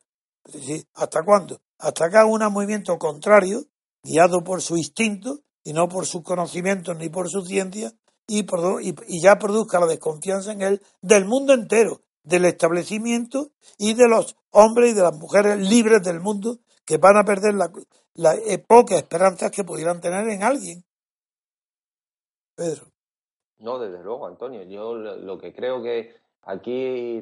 ¿Hasta cuándo? atacar un movimiento contrario, guiado por su instinto y no por sus conocimientos ni por su ciencia, y, y, ya produzca la desconfianza en él del mundo entero, del establecimiento y de los hombres y de las mujeres libres del mundo que van a perder las la, eh, pocas esperanzas que pudieran tener en alguien. Pedro. No, desde luego, Antonio. Yo lo que creo que aquí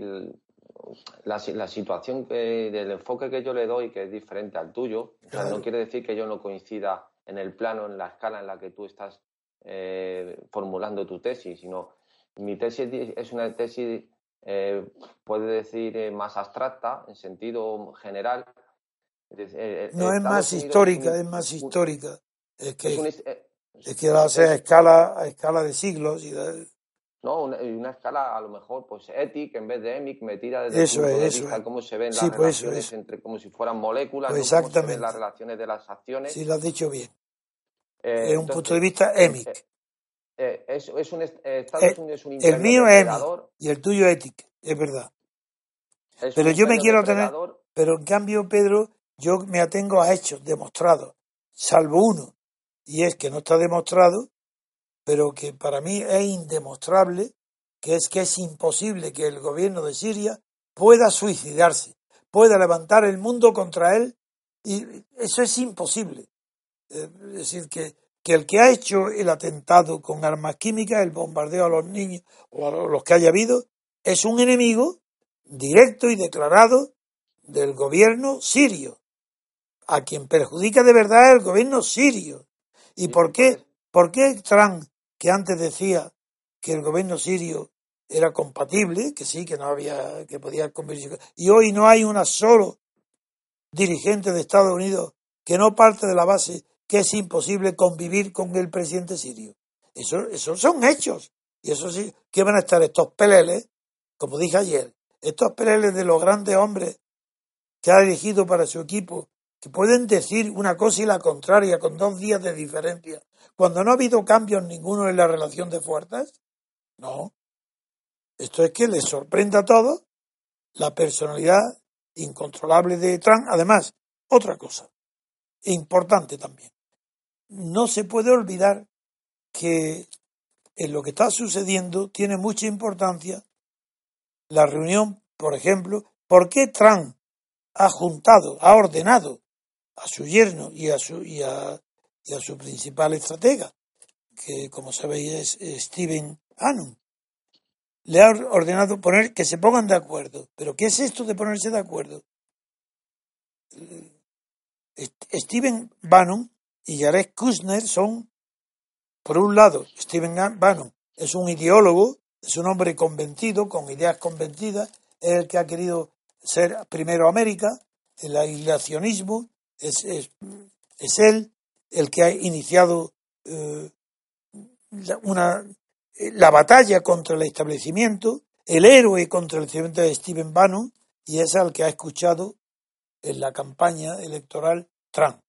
la, la, situación que, del enfoque que yo le doy, que es diferente al tuyo, no quiere decir que yo no coincida en el plano, en la escala en la que tú estás eh, formulando tu tesis, sino mi tesis es una tesis, eh, puede decir, eh, más abstracta, en sentido general. no es más histórica, es, más histórica. Es que, es, que a escala, a escala de siglos y de, ¿no? Una, escala a lo mejor pues ética en vez de EMIC metida desde eso el punto es, de vista cómo se ven las pues relaciones entre como si fueran moléculas, pues exactamente. las relaciones de las acciones. Sí, lo has dicho bien. Eh, es un punto de vista EMIC. Eh, eh, es, es, un, Estados Unidos es un El mío es EMIC y el tuyo ética, es verdad. pero yo me quiero tener, pero en cambio, Pedro, yo me atengo a hechos demostrados, salvo uno, y es que no está demostrado pero que para mí es indemostrable, que es que es imposible que el gobierno de Siria pueda suicidarse, pueda levantar el mundo contra él, y eso es imposible. Eh, es decir, que, que el que ha hecho el atentado con armas químicas, el bombardeo a los niños o a los que haya habido, es un enemigo directo y declarado del gobierno sirio, a quien perjudica de verdad el gobierno sirio. ¿Y por qué? ¿Por qué Trump que antes decía que el gobierno sirio era compatible, que sí, que no había, que podía convertirse. Y hoy no hay una solo dirigente de Estados Unidos que no parte de la base que es imposible convivir con el presidente sirio. Eso, esos son hechos. Y eso sí, que van a estar estos peleles, como dije ayer, estos peleles de los grandes hombres que ha elegido para su equipo, que pueden decir una cosa y la contraria con dos días de diferencia cuando no ha habido cambios ninguno en la relación de fuerzas? No. Esto es que les sorprenda a todos la personalidad incontrolable de Trump. Además, otra cosa, importante también. No se puede olvidar que en lo que está sucediendo tiene mucha importancia la reunión, por ejemplo, ¿por qué Trump ha juntado, ha ordenado a su yerno y a su y a y a su principal estratega, que como sabéis es Steven Bannon. Le ha ordenado poner que se pongan de acuerdo. ¿Pero qué es esto de ponerse de acuerdo? Steven Bannon y Jared Kushner son, por un lado, Steven Bannon es un ideólogo, es un hombre convencido, con ideas convencidas, es el que ha querido ser primero América, el aislacionismo, es, es, es él el que ha iniciado eh, una, la batalla contra el establecimiento, el héroe contra el establecimiento de Stephen Bannon, y es el que ha escuchado en la campaña electoral Trump.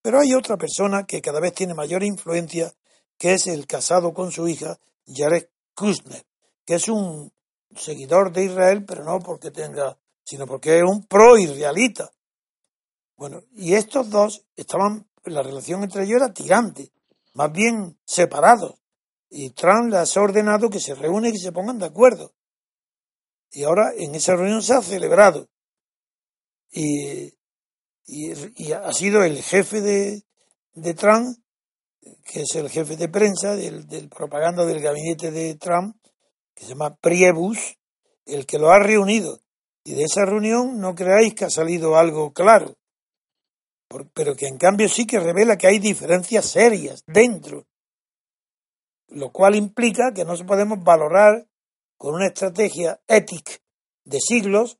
Pero hay otra persona que cada vez tiene mayor influencia, que es el casado con su hija, Jared Kushner, que es un seguidor de Israel, pero no porque tenga, sino porque es un pro-israelita. Bueno, y estos dos estaban la relación entre ellos era tirante, más bien separados. Y Trump les ha ordenado que se reúnen y que se pongan de acuerdo. Y ahora en esa reunión se ha celebrado. Y, y, ha sido el jefe de, de, Trump, que es el jefe de prensa del, del propaganda del gabinete de Trump, que se llama Priebus, el que lo ha reunido. Y de esa reunión no creáis que ha salido algo claro pero que en cambio sí que revela que hay diferencias serias dentro, lo cual implica que no podemos valorar con una estrategia ética de siglos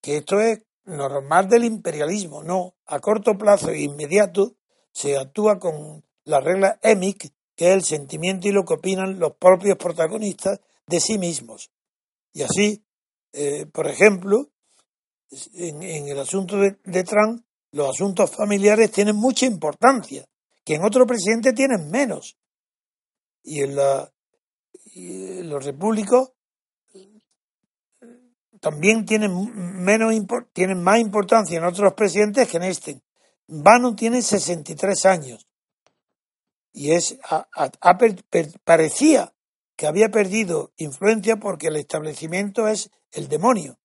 que esto es normal del imperialismo, no, a corto plazo e inmediato se actúa con la regla EMIC, que es el sentimiento y lo que opinan los propios protagonistas de sí mismos. Y así, eh, por ejemplo, en, el asunto de Trump, los asuntos familiares tienen mucha importancia, que en otro presidente tienen menos. Y en, la, los repúblicos también tienen, menos, tienen más importancia en otros presidentes que en este. Bannon tiene 63 años y es parecía que había perdido influencia porque el establecimiento es el demonio.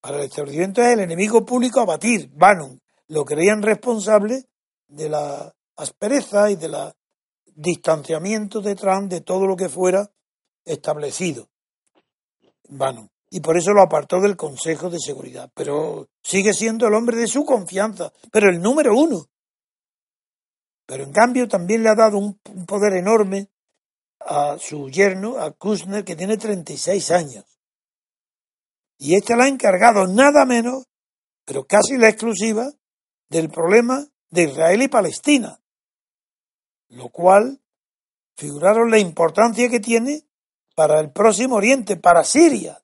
Para el establecimiento es el enemigo público a batir. Bannon lo creían responsable de la aspereza y de la distanciamiento de Trump de todo lo que fuera establecido. Bannon. Y por eso lo apartó del Consejo de Seguridad. Pero sigue siendo el hombre de su confianza, pero el número uno. Pero en cambio también le ha dado un, poder enorme a su yerno, a Kushner, que tiene 36 años. Y este le ha encargado nada menos, pero casi la exclusiva, del problema de Israel y Palestina. Lo cual figuraron la importancia que tiene para el próximo Oriente, para Siria.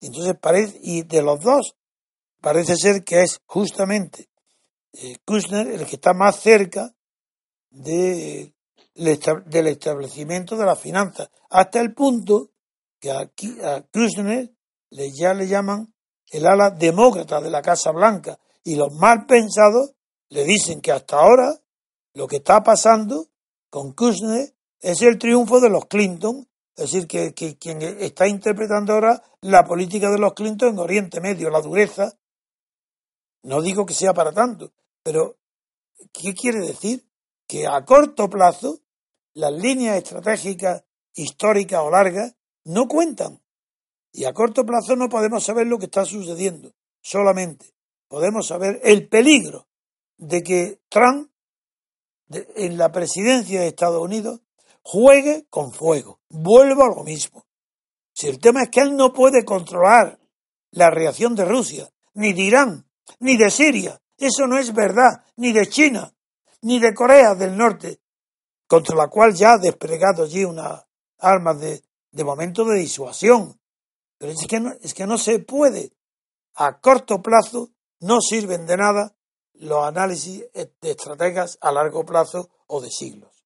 Entonces parece, y de los dos, parece ser que es justamente eh, Kushner el que está más cerca de, del establecimiento de las finanzas, hasta el punto que a, a Kushner le, ya le llaman el ala demócrata de la Casa Blanca, y los mal pensados le dicen que hasta ahora lo que está pasando con Kushner es el triunfo de los Clinton, es decir, que, que, quien está interpretando ahora la política de los Clinton en Oriente Medio, la dureza. No digo que sea para tanto, pero ¿qué quiere decir? Que a corto plazo las líneas estratégicas históricas o largas no cuentan. Y a corto plazo no podemos saber lo que está sucediendo. Solamente podemos saber el peligro de que Trump en la presidencia de Estados Unidos juegue con fuego. Vuelvo a lo mismo. Si el tema es que él no puede controlar la reacción de Rusia, ni de Irán, ni de Siria, eso no es verdad, ni de China, ni de Corea del Norte, contra la cual ya ha desplegado allí unas armas de, de momento de disuasión. Pero es que, no, es que no se puede. A corto plazo no sirven de nada los análisis de estrategas a largo plazo o de siglos.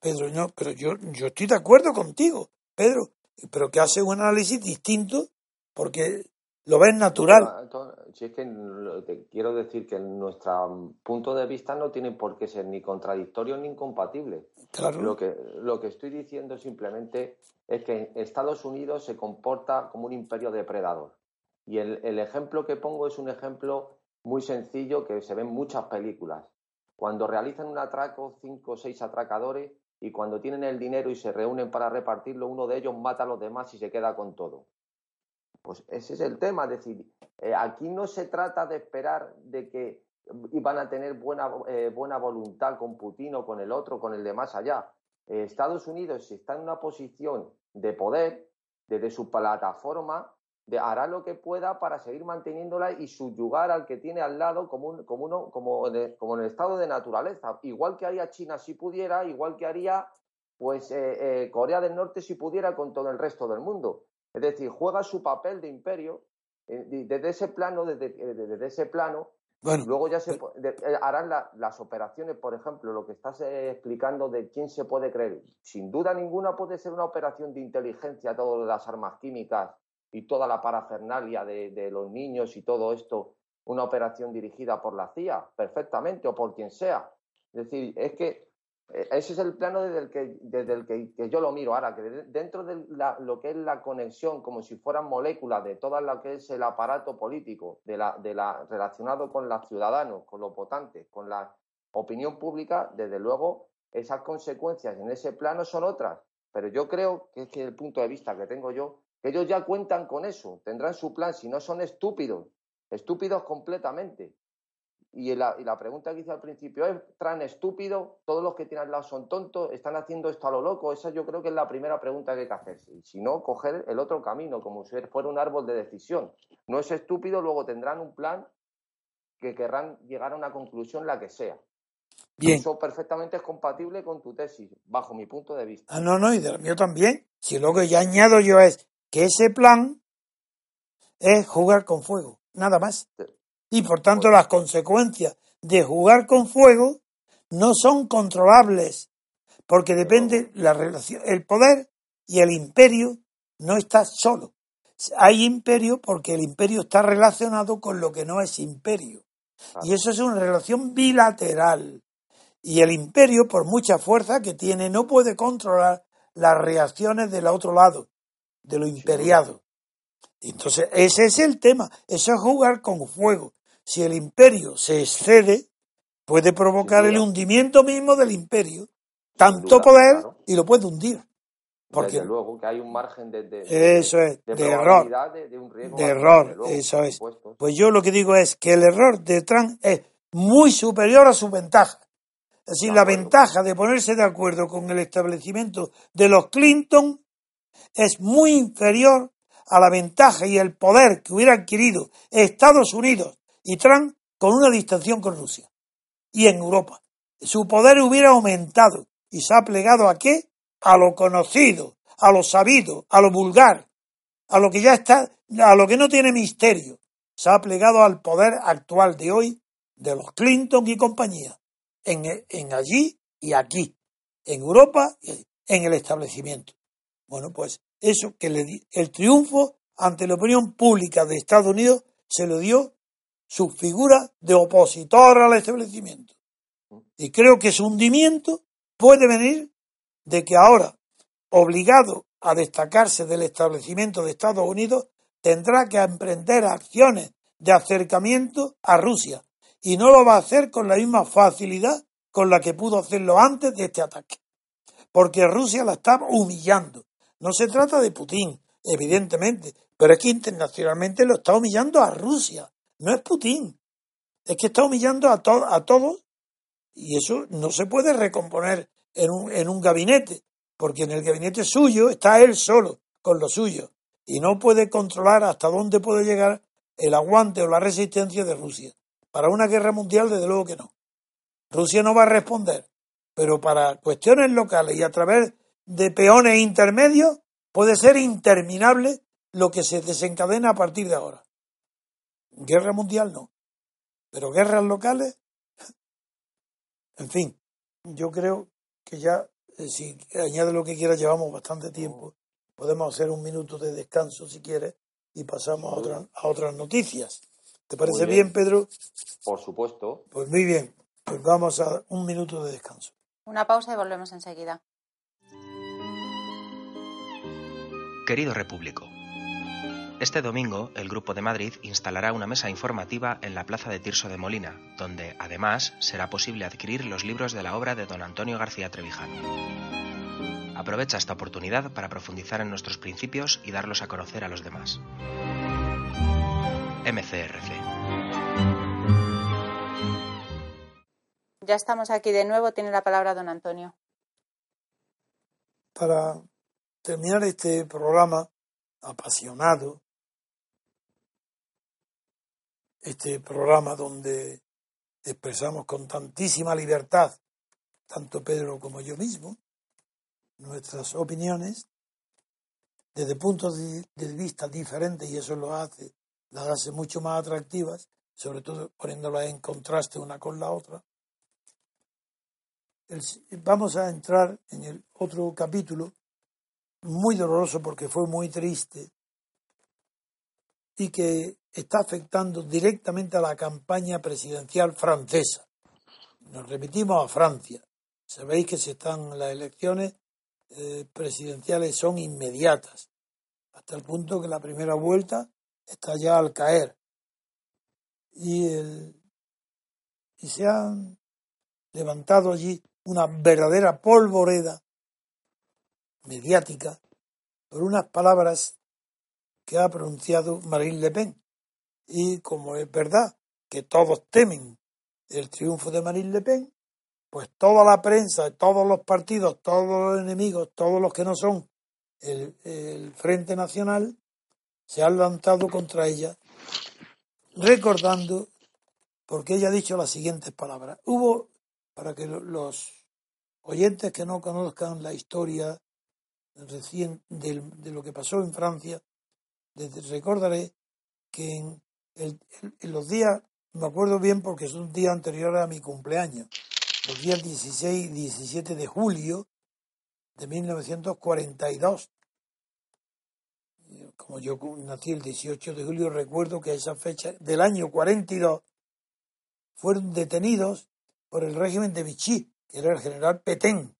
Pedro, no, pero yo, yo estoy de acuerdo contigo, Pedro, pero que hace un análisis distinto porque lo ves natural. Si es que quiero decir que nuestro punto de vista no tiene por qué ser ni contradictorio ni incompatible. Claro. Lo que, lo que estoy diciendo simplemente es que Estados Unidos se comporta como un imperio depredador. Y el, ejemplo que pongo es un ejemplo muy sencillo que se ve en muchas películas. Cuando realizan un atraco, cinco o seis atracadores, y cuando tienen el dinero y se reúnen para repartirlo, uno de ellos mata a los demás y se queda con todo. Pues ese es el tema, es decir, eh, aquí no se trata de esperar de que van a tener buena, eh, buena voluntad con Putin o con el otro, con el de más allá. Eh, Estados Unidos, si está en una posición de poder, desde su plataforma, hará lo que pueda para seguir manteniéndola y subyugar al que tiene al lado como, como, uno, como, como en el estado de naturaleza. Igual que haría China si pudiera, igual que haría pues eh, eh, Corea del Norte si pudiera con todo el resto del mundo. Es decir, juega su papel de imperio eh, desde ese plano, desde, desde ese plano. Luego ya se harán las operaciones, por ejemplo, lo que estás explicando de quién se puede creer. Sin duda ninguna puede ser una operación de inteligencia, todas las armas químicas, y toda la parafernalia de, los niños y todo esto una operación dirigida por la CIA, perfectamente, o por quien sea. Es decir, es que eh, ese es el plano desde el que, desde el que, yo lo miro. Ahora, que dentro de lo que es la conexión, como si fueran moléculas de todo lo que es el aparato político, de la, relacionado con los ciudadanos, con los votantes, con la opinión pública, desde luego, esas consecuencias en ese plano son otras. Pero yo creo que es que el punto de vista que tengo yo ellos ya cuentan con eso, tendrán su plan, si no son estúpidos, estúpidos completamente. Y la, pregunta que hice al principio es, ¿tran estúpido? ¿Todos los que tienen al lado son tontos? ¿Están haciendo esto a lo loco? Esa yo creo que es la primera pregunta que hay que hacerse. Y si no, coger el otro camino, como si fuera un árbol de decisión. No es estúpido, luego tendrán un plan que querrán llegar a una conclusión, la que sea. Bien. Eso perfectamente es compatible con tu tesis, bajo mi punto de vista. Ah, no, no, y del mío también. Si lo que ya añado yo es que ese plan es jugar con fuego, nada más. Y por tanto las consecuencias de jugar con fuego no son controlables, porque depende la relación, el poder y el imperio no está solo. Hay imperio porque el imperio está relacionado con lo que no es imperio. Y eso es una relación bilateral. Y el imperio, por mucha fuerza que tiene, no puede controlar las reacciones del otro lado, de lo imperiado. Entonces, ese es el tema. Eso es jugar con fuego. Si el imperio se excede, puede provocar el hundimiento mismo del imperio. Tanto poder y lo puede hundir. Porque luego que hay un margen de, eso es, de, error. De, error, eso es. Pues yo lo que digo es que el error de Trump es muy superior a su ventaja. Es decir, la ventaja de ponerse de acuerdo con el establecimiento de los Clinton es muy inferior a la ventaja y el poder que hubiera adquirido Estados Unidos y Trump con una distensión con Rusia y en Europa. Su poder hubiera aumentado y se ha plegado a qué? A lo conocido, a lo sabido, a lo vulgar, a lo que ya está, a lo que no tiene misterio. Se ha plegado al poder actual de hoy de los Clinton y compañía, en, en allí y aquí, en Europa y en el establecimiento. Bueno, pues eso que le el triunfo ante la opinión pública de Estados Unidos se lo dio su figura de opositor al establecimiento. Y creo que su hundimiento puede venir de que ahora, obligado a destacarse del establecimiento de Estados Unidos, tendrá que emprender acciones de acercamiento a Rusia y no lo va a hacer con la misma facilidad con la que pudo hacerlo antes de este ataque. Porque Rusia la está humillando. No se trata de Putin, evidentemente, pero es que internacionalmente lo está humillando a Rusia. No es Putin. Es que está humillando a, a todos y eso no se puede recomponer en un, en un gabinete, porque en el gabinete suyo está él solo, con lo suyo, y no puede controlar hasta dónde puede llegar el aguante o la resistencia de Rusia. Para una guerra mundial, desde luego que no. Rusia no va a responder, pero para cuestiones locales y a través de peones intermedios puede ser interminable lo que se desencadena a partir de ahora. Guerra mundial no, pero guerras locales, en fin, yo creo que ya, eh, si añade lo que quiera, llevamos bastante tiempo. Podemos hacer un minuto de descanso si quieres y pasamos a, otra, a otras noticias. ¿Te parece bien. Pedro? Por supuesto. Pues muy bien. Pues vamos a un minuto de descanso. Una pausa y volvemos enseguida. Querido Repúblico, este domingo, el Grupo de Madrid instalará una mesa informativa en la Plaza de Tirso de Molina, donde, además, será posible adquirir los libros de la obra de don Antonio García Trevijano. Aprovecha esta oportunidad para profundizar en nuestros principios y darlos a conocer a los demás. MCRC. Ya estamos aquí de nuevo. Tiene la palabra don Antonio. Para terminar este programa apasionado, este programa donde expresamos con tantísima libertad, tanto Pedro como yo mismo, nuestras opiniones desde puntos de vista diferentes y eso lo hace, las hace mucho más atractivas, sobre todo poniéndolas en contraste una con la otra. vamos a entrar en el otro capítulo, muy doloroso porque fue muy triste, y que está afectando directamente a la campaña presidencial francesa. Nos remitimos a Francia. Sabéis que se están las elecciones eh, presidenciales son inmediatas, hasta el punto que la primera vuelta está ya al caer. Y, y se han levantado allí una verdadera polvoreda mediática por unas palabras que ha pronunciado Marine Le Pen. Y como es verdad que todos temen el triunfo de Marine Le Pen, pues toda la prensa, todos los partidos, todos los enemigos, todos los que no son el, Frente Nacional, se han lanzado contra ella, recordando, porque ella ha dicho las siguientes palabras. Hubo, para que los oyentes que no conozcan la historia recién de, de lo que pasó en Francia, recordaré que en, los días, me acuerdo bien porque es un día anterior a mi cumpleaños, los días 16 y 17 de julio de 1942. Como yo nací el 18 de julio, recuerdo que esa fecha del año 42 fueron detenidos por el régimen de Vichy, que era el general Petén.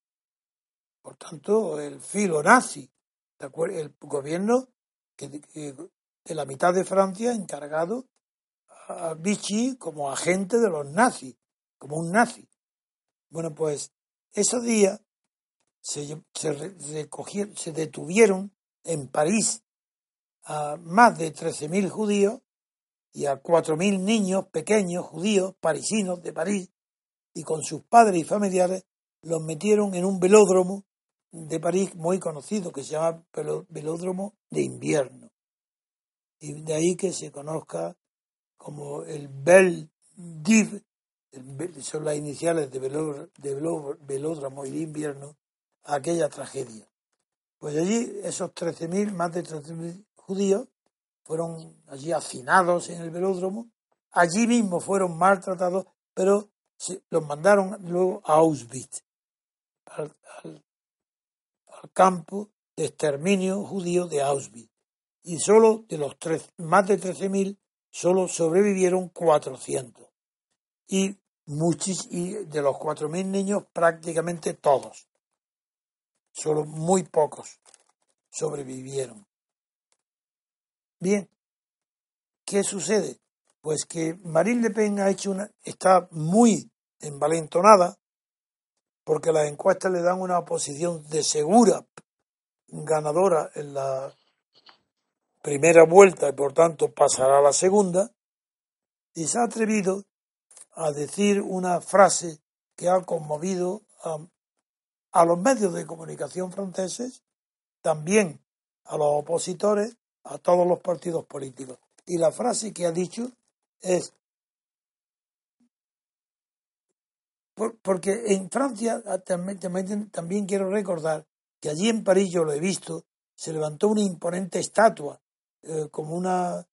Por tanto, el filo nazi, el gobierno de la mitad de Francia encargado a Vichy como agente de los nazis, como un nazi. Bueno, pues esos días se, se detuvieron en París a más de 13.000 judíos y a 4.000 niños pequeños judíos parisinos de París y con sus padres y familiares los metieron en un velódromo de París muy conocido que se llama velódromo de invierno. Y de ahí que se conozca como el Bel Div, son las iniciales de, velódromo y de invierno, aquella tragedia. Pues allí esos 13.000, más de 13.000 judíos fueron allí hacinados en el velódromo, allí mismo fueron maltratados, pero los mandaron luego a Auschwitz, al, campo de exterminio judío de Auschwitz. Y solo de los tres, más de 13.000, solo sobrevivieron 400. Y, muchis, y de los 4.000 niños, prácticamente todos. Solo muy pocos sobrevivieron. Bien, ¿qué sucede? Pues que Marine Le Pen ha hecho una, está muy envalentonada porque las encuestas le dan una posición de segura ganadora en la primera vuelta y por tanto pasará a la segunda y se ha atrevido a decir una frase que ha conmovido a, a los medios de comunicación franceses, también a los opositores a todos los partidos políticos. Y la frase que ha dicho es, porque en Francia ah, también, quiero recordar que allí en París yo lo he visto, se levantó una imponente estatua eh, como una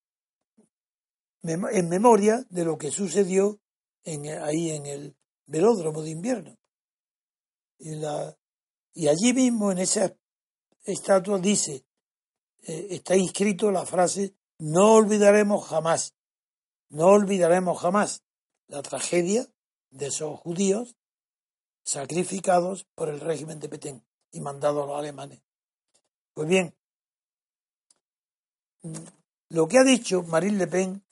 en memoria de lo que sucedió en, ahí en el velódromo de invierno. Y, la, y allí mismo en esa estatua dice eh, está inscrito la frase no olvidaremos jamás, no olvidaremos jamás la tragedia de esos judíos sacrificados por el régimen de Petén y mandados a los alemanes. Pues bien, lo que ha dicho Marine Le Pen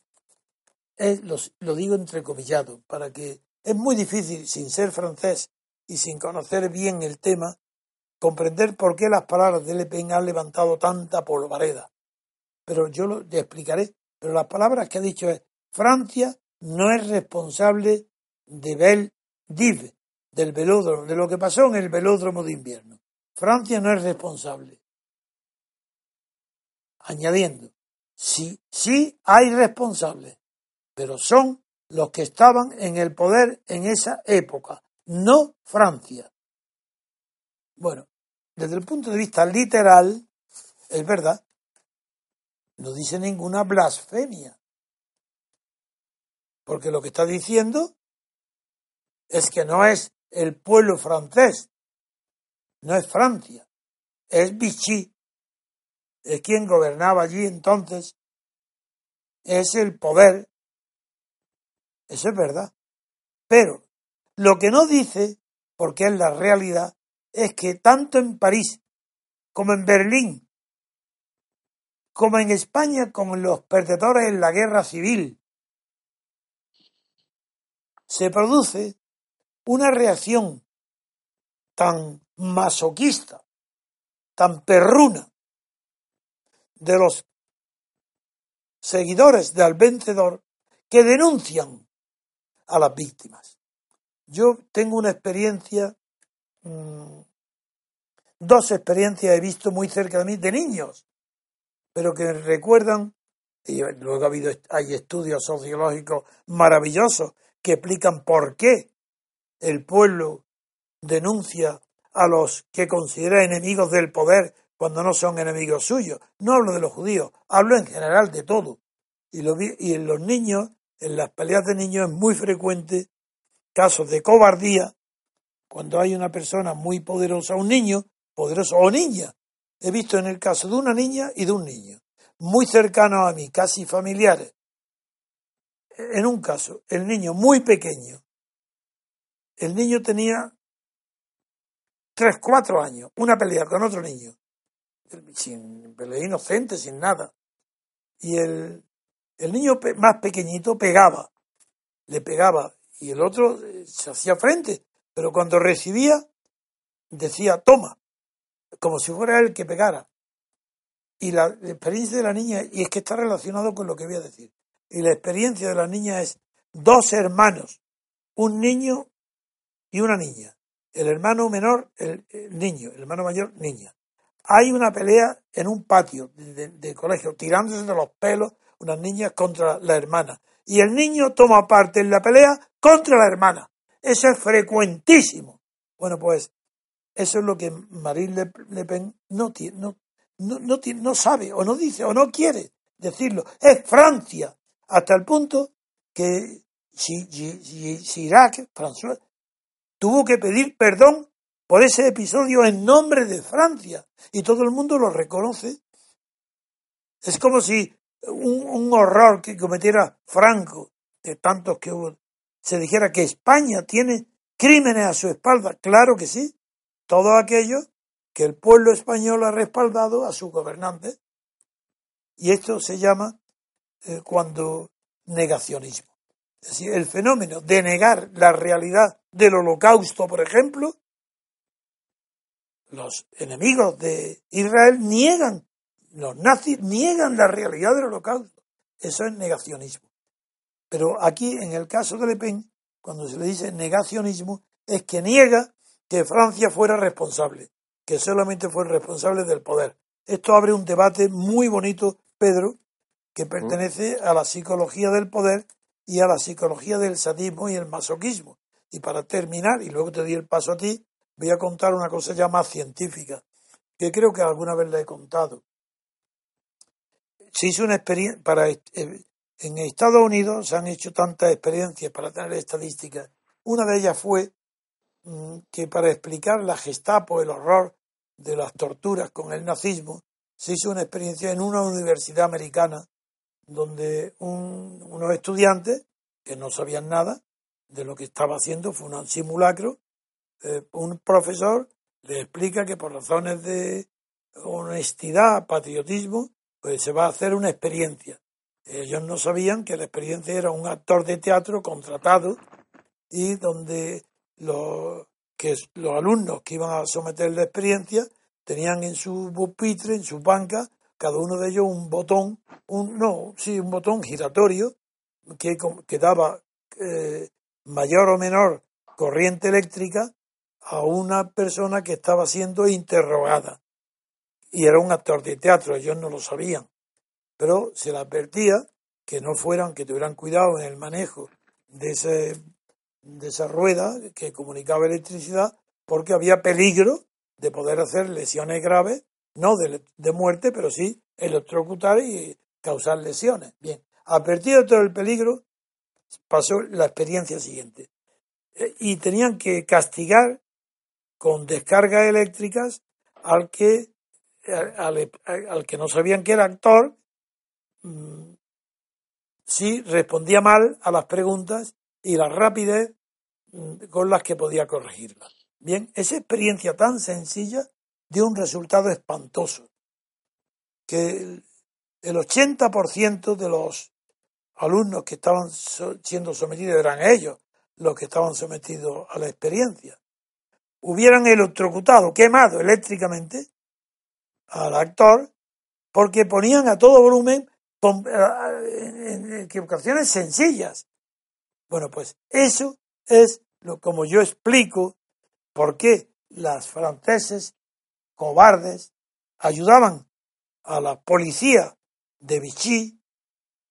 es, lo, lo digo entrecomillado, para que es muy difícil, sin ser francés y sin conocer bien el tema, comprender por qué las palabras de Le Pen han levantado tanta polvareda. Pero yo lo explicaré. Pero las palabras que ha dicho es, Francia no es responsable de Bel Div, del velódromo, de lo que pasó en el velódromo de invierno. Francia no es responsable. Añadiendo, sí, sí hay responsables, pero son los que estaban en el poder en esa época, no Francia. Bueno, desde el punto de vista literal, es verdad, no dice ninguna blasfemia. Porque lo que está diciendo es que no es el pueblo francés, no es Francia, es Vichy, es quien gobernaba allí entonces, es el poder. Eso es verdad. Pero lo que no dice, porque es la realidad, es que tanto en París como en Berlín, como en España con los perdedores en la guerra civil, se produce una reacción tan masoquista, tan perruna de los seguidores del vencedor que denuncian a las víctimas. Yo tengo una experiencia Mm, dos experiencias he visto muy cerca de mí de niños, pero que recuerdan, y luego ha habido, hay estudios sociológicos maravillosos que explican por qué el pueblo denuncia a los que considera enemigos del poder cuando no son enemigos suyos. No hablo de los judíos, hablo en general de todo. Y, y en los niños, en las peleas de niños es muy frecuente casos de cobardía cuando hay una persona muy poderosa, un niño poderoso o niña. He visto en el caso de una niña y de un niño, muy cercanos a mí, casi familiares. en un caso, el niño muy pequeño, el niño tenía tres, cuatro años, una pelea con otro niño, sin pelea inocente, sin nada. Y el, el niño más pequeñito pegaba, le pegaba, y el otro eh, se hacía frente, pero cuando recibía, decía, toma, como si fuera él que pegara. Y la experiencia de la niña, y es que está relacionado con lo que voy a decir, y la experiencia de la niña es dos hermanos, un niño y una niña. El hermano menor, el, niño, el hermano mayor, niña. Hay una pelea en un patio de, colegio, tirándose de los pelos unas niñas contra la hermana. Y el niño toma parte en la pelea contra la hermana. Eso es frecuentísimo. Bueno, pues eso es lo que Marine Le, Pen no, no, no, no, no sabe, o no dice, o no quiere decirlo. Es Francia, hasta el punto que Chirac, François, tuvo que pedir perdón por ese episodio en nombre de Francia y todo el mundo lo reconoce. Es como si un, horror que cometiera Franco, de tantos que hubo, se dijera que España tiene crímenes a su espalda. Claro que sí. Todo aquello que el pueblo español ha respaldado a su gobernante. Y esto se llama eh, cuando negacionismo. Es decir, el fenómeno de negar la realidad del holocausto, por ejemplo, los enemigos de Israel niegan, los nazis niegan la realidad del holocausto. Eso es negacionismo. Pero aquí, en el caso de Le Pen, cuando se le dice negacionismo, es que niega que Francia fuera responsable, que solamente fue responsable del poder. Esto abre un debate muy bonito, Pedro, que pertenece a la psicología del poder y a la psicología del sadismo y el masoquismo. Y para terminar, y luego te doy el paso a ti, voy a contar una cosa ya más científica, que creo que alguna vez la he contado. Se hizo una experiencia, para, eh, en Estados Unidos se han hecho tantas experiencias para tener estadísticas. Una de ellas fue mm, que para explicar la Gestapo, el horror de las torturas con el nazismo, se hizo una experiencia en una universidad americana donde unos estudiantes que no sabían nada de lo que estaba haciendo, fue un simulacro, eh, un profesor le explica que por razones de honestidad, patriotismo, pues se va a hacer una experiencia. Ellos no sabían que la experiencia era un actor de teatro contratado y donde los, que los alumnos que iban a someter la experiencia tenían en su pupitre, en su banca, cada uno de ellos un botón, un no, sí, un botón giratorio que, que daba eh, mayor o menor corriente eléctrica a una persona que estaba siendo interrogada. Y era un actor de teatro, ellos no lo sabían. Pero se le advertía que no fueran, que tuvieran cuidado en el manejo de, ese, de esa rueda que comunicaba electricidad, porque había peligro de poder hacer lesiones graves no de, muerte, pero sí electrocutar y causar lesiones. Bien, a partir de todo el peligro, pasó la experiencia siguiente. Eh, y tenían que castigar con descargas eléctricas al que, al, que no sabían que era actor, mm, si respondía mal a las preguntas y la rapidez mm, con las que podía corregirlas. Bien, esa experiencia tan sencilla dio un resultado espantoso, que el 80% de los alumnos que estaban siendo sometidos eran ellos los que estaban sometidos a la experiencia. Hubieran electrocutado, quemado eléctricamente al actor porque ponían a todo volumen en equivocaciones sencillas. Bueno, pues eso es lo como yo explico por qué las franceses cobardes ayudaban a la policía de Vichy,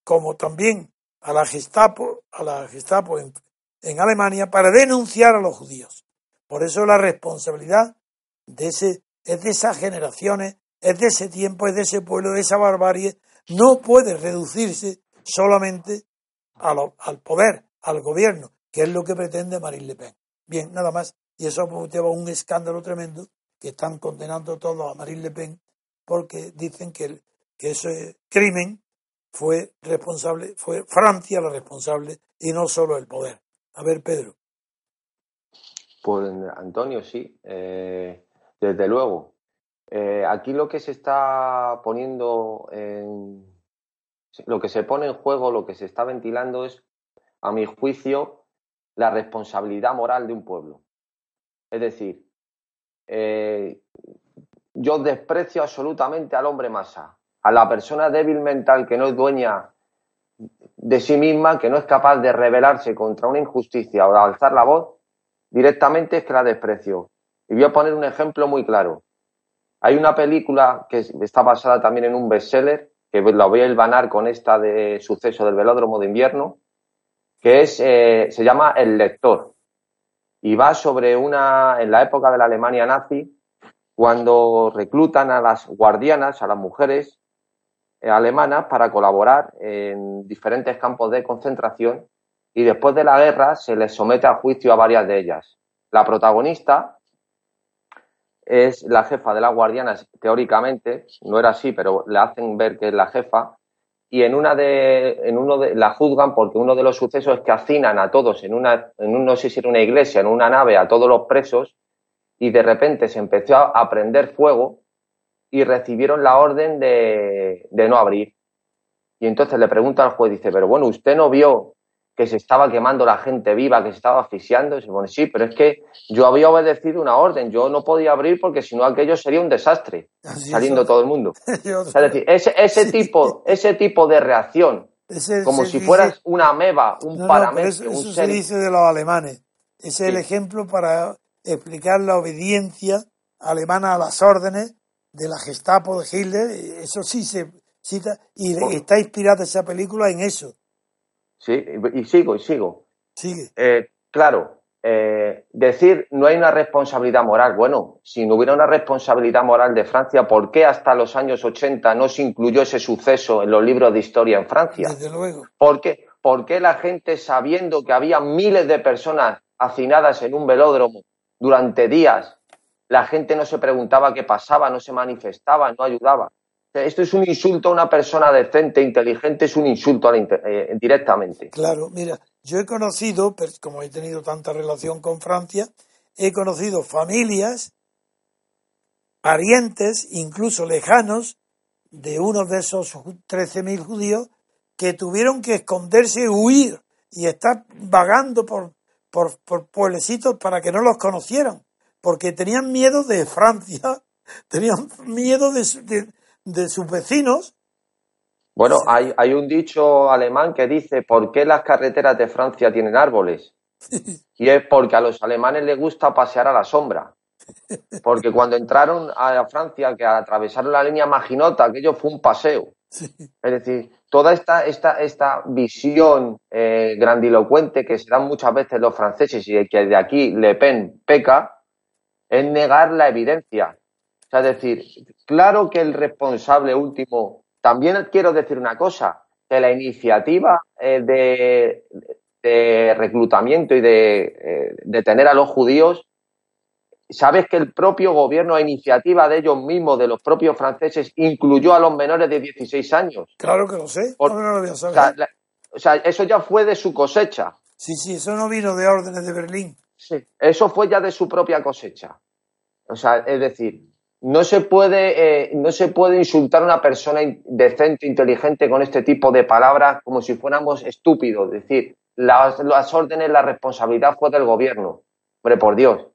como también a la Gestapo, a la Gestapo en, Alemania, para denunciar a los judíos. Por eso la responsabilidad de ese, es de esas generaciones, es de ese tiempo, es de ese pueblo, de esa barbarie, no puede reducirse solamente al poder, al gobierno, que es lo que pretende Marine Le Pen. Bien, nada más. Y eso motiva un escándalo tremendo que están condenando todo a Marine Le Pen porque dicen que, que ese crimen fue responsable, fue Francia la responsable y no solo el poder. A ver, Pedro. Pues Antonio, sí, eh, desde luego. Eh, aquí lo que se está poniendo en, lo que se pone en juego, lo que se está ventilando es, a mi juicio, la responsabilidad moral de un pueblo. Es decir, eh, yo desprecio absolutamente al hombre masa, a la persona débil mental que no es dueña de sí misma, que no es capaz de rebelarse contra una injusticia o de alzar la voz, directamente es que la desprecio. Y voy a poner un ejemplo muy claro. Hay una película que está basada también en un bestseller, que la voy a hilvanar con esta de suceso del velódromo de invierno, que es, eh, se llama El lector. Y va sobre una, en la época de la Alemania nazi, cuando reclutan a las guardianas, a las mujeres eh, alemanas, para colaborar en diferentes campos de concentración y después de la guerra se les somete a juicio a varias de ellas. La protagonista es la jefa de las guardianas, teóricamente, no era así, pero le hacen ver que es la jefa, y en una de, en uno de, la juzgan porque uno de los sucesos es que hacinan a todos en una, en un, no sé si era una iglesia, en una nave, a todos los presos, y de repente se empezó a, prender fuego y recibieron la orden de, de no abrir. Y entonces le pregunta al juez, dice, pero bueno, ¿usted no vio que se estaba quemando la gente viva, que se estaba asfixiando, y se pone, sí, pero es que yo había obedecido una orden, yo no podía abrir porque si no aquello sería un desastre, saliendo todo el mundo. es decir, ese, ese, tipo, ese tipo de reacción, como si fueras una ameba, un no, eso, se dice de los alemanes. Ese es el ejemplo para explicar la obediencia alemana a las órdenes de la Gestapo de Hitler, eso sí se cita, y está inspirada esa película en eso Sí, y sigo, y sigo. Sigue. Eh, claro, eh, decir no hay una responsabilidad moral. Bueno, si no hubiera una responsabilidad moral de Francia, ¿por qué hasta los años 80 no se incluyó ese suceso en los libros de historia en Francia? Desde luego. ¿Por qué, ¿Por qué la gente, sabiendo que había miles de personas hacinadas en un velódromo durante días, la gente no se preguntaba qué pasaba, no se manifestaba, no ayudaba? Esto es un insulto a una persona decente, inteligente, es un insulto eh, directamente. Claro, mira, yo he conocido, como he tenido tanta relación con Francia, he conocido familias, parientes, incluso lejanos, de uno de esos 13.000 judíos que tuvieron que esconderse, huir y estar vagando por, por, por pueblecitos para que no los conocieran, porque tenían miedo de Francia, tenían miedo de, de sus vecinos. Bueno, hay, hay un dicho alemán que dice, ¿por qué las carreteras de Francia tienen árboles? Y es porque a los alemanes les gusta pasear a la sombra. Porque cuando entraron a Francia, que atravesaron la línea Maginota, aquello fue un paseo. Es decir, toda esta, esta, esta visión eh, grandilocuente que se dan muchas veces los franceses y que de aquí Le Pen peca, es negar la evidencia. O sea, es decir, claro que el responsable último, también quiero decir una cosa, que la iniciativa eh, de, reclutamiento y de eh, detener a los judíos, sabes que el propio gobierno a iniciativa de ellos mismos, de los propios franceses, incluyó a los menores de 16 años. Claro que lo sé. o, sea, eso ya fue de su cosecha. Sí, sí, eso no vino de órdenes de Berlín. Sí, eso fue ya de su propia cosecha. O sea, es decir, no se puede, eh, no se puede insultar a una persona decente, inteligente con este tipo de palabras como si fuéramos estúpidos. Es decir, las, las órdenes, la responsabilidad fue del gobierno. Hombre, por Dios.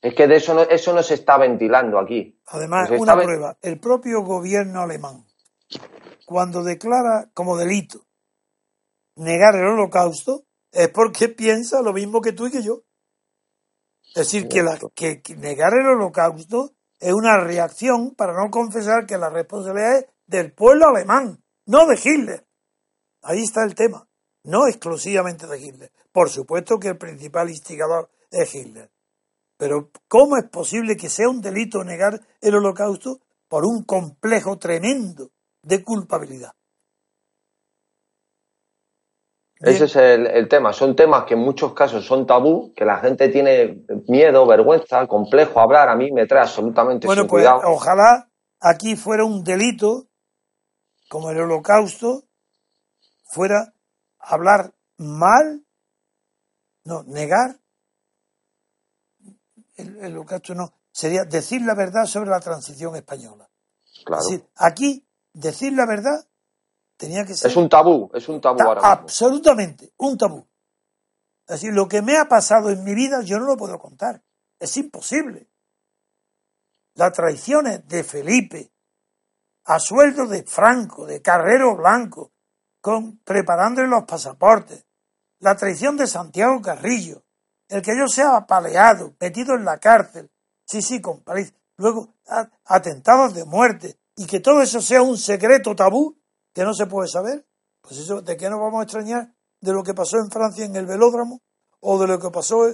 Es que de eso no, eso no se está ventilando aquí. Además, una prueba. El propio gobierno alemán, cuando declara como delito negar el holocausto, es porque piensa lo mismo que tú y que yo. Es decir, que, la, que negar el holocausto es una reacción para no confesar que la responsabilidad es del pueblo alemán, no de Hitler. Ahí está el tema, no exclusivamente de Hitler. Por supuesto que el principal instigador es Hitler. Pero ¿cómo es posible que sea un delito negar el holocausto por un complejo tremendo de culpabilidad? Ese es el, tema. Son temas que en muchos casos son tabú, que la gente tiene miedo, vergüenza, complejo hablar. A mí me trae absolutamente bueno, pues, Ojalá aquí fuera un delito como el holocausto fuera hablar mal, no, negar, el, el holocausto no, sería decir la verdad sobre la transición española. Claro. Es decir, aquí decir la verdad tenía que ser Es un tabú, es un tabú ta- ahora mismo. absolutamente un tabú. Es decir, lo que me ha pasado en mi vida yo no lo puedo contar. Es imposible. Las traiciones de Felipe a sueldo de Franco, de Carrero Blanco, con, preparándole los pasaportes. La traición de Santiago Carrillo. El que yo sea apaleado, metido en la cárcel. Sí, sí, con paliza. Luego, atentados de muerte. Y que todo eso sea un secreto tabú que no se puede saber. Pues eso, ¿de qué nos vamos a extrañar? ¿De lo que pasó en Francia en el velódromo? ¿O de lo que pasó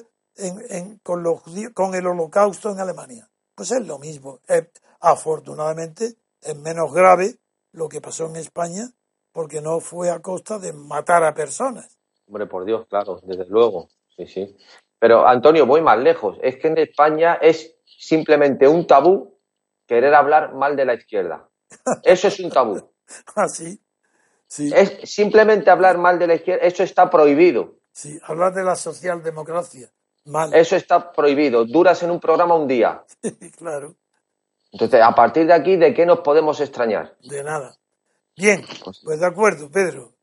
con, los con el holocausto en Alemania? Pues es lo mismo. Eh, afortunadamente es menos grave lo que pasó en España porque no fue a costa de matar a personas. Hombre, por Dios, claro, desde luego. Sí, sí. Pero, Antonio, voy más lejos. Es que en España es simplemente un tabú querer hablar mal de la izquierda. Eso es un tabú. Así. Sí, Es simplemente hablar mal de la izquierda. Eso está prohibido. sí. Hablar de la socialdemocracia. Mal. Eso está prohibido. Duras en un programa un día. claro. Entonces, a partir de aquí, ¿de qué nos podemos extrañar? De nada. Bien, Pues- pues de acuerdo, Pedro.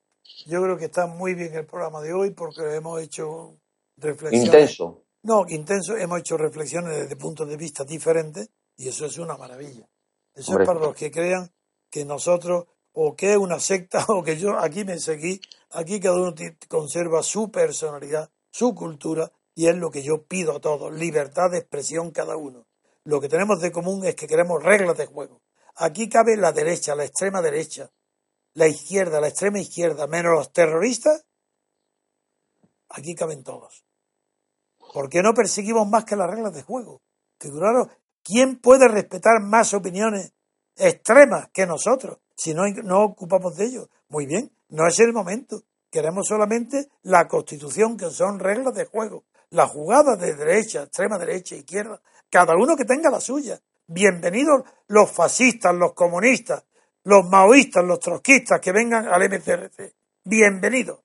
Yo creo que está muy bien el programa de hoy porque hemos hecho reflexiones. Intenso. No, intenso. Hemos hecho reflexiones desde puntos de vista diferentes y eso es una maravilla. Eso Hombre. es para los que crean que nosotros, o que es una secta, o que yo aquí me seguí. Aquí cada uno conserva su personalidad, su cultura y es lo que yo pido a todos. Libertad de expresión cada uno. Lo que tenemos de común es que queremos reglas de juego. Aquí cabe la derecha, la extrema derecha, la izquierda, la extrema izquierda, menos los terroristas. Aquí caben todos. ¿Por qué no perseguimos más que las reglas de juego? Que claro, ¿quién puede respetar más opiniones extremas que nosotros si no, no ocupamos de ello? Muy bien, no es el momento. Queremos solamente la constitución, que son reglas de juego. La jugada de derecha, extrema derecha, izquierda, cada uno que tenga la suya. Bienvenidos los fascistas, los comunistas, los maoístas, los trotskistas que vengan al MCRC. Bienvenidos.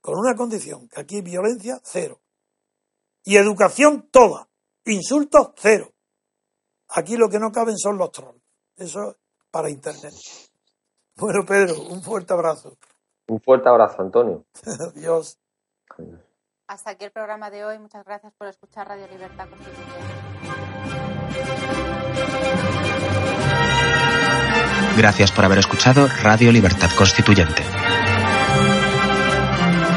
Con una condición, que aquí violencia cero. Y educación toda. Insultos cero. Aquí lo que no caben son los trolls. Eso para Internet. Bueno, Pedro, un fuerte abrazo. Un fuerte abrazo, Antonio. Adiós. Hasta aquí el programa de hoy. Muchas gracias por escuchar Radio Libertad Constituyente. Gracias por haber escuchado Radio Libertad Constituyente.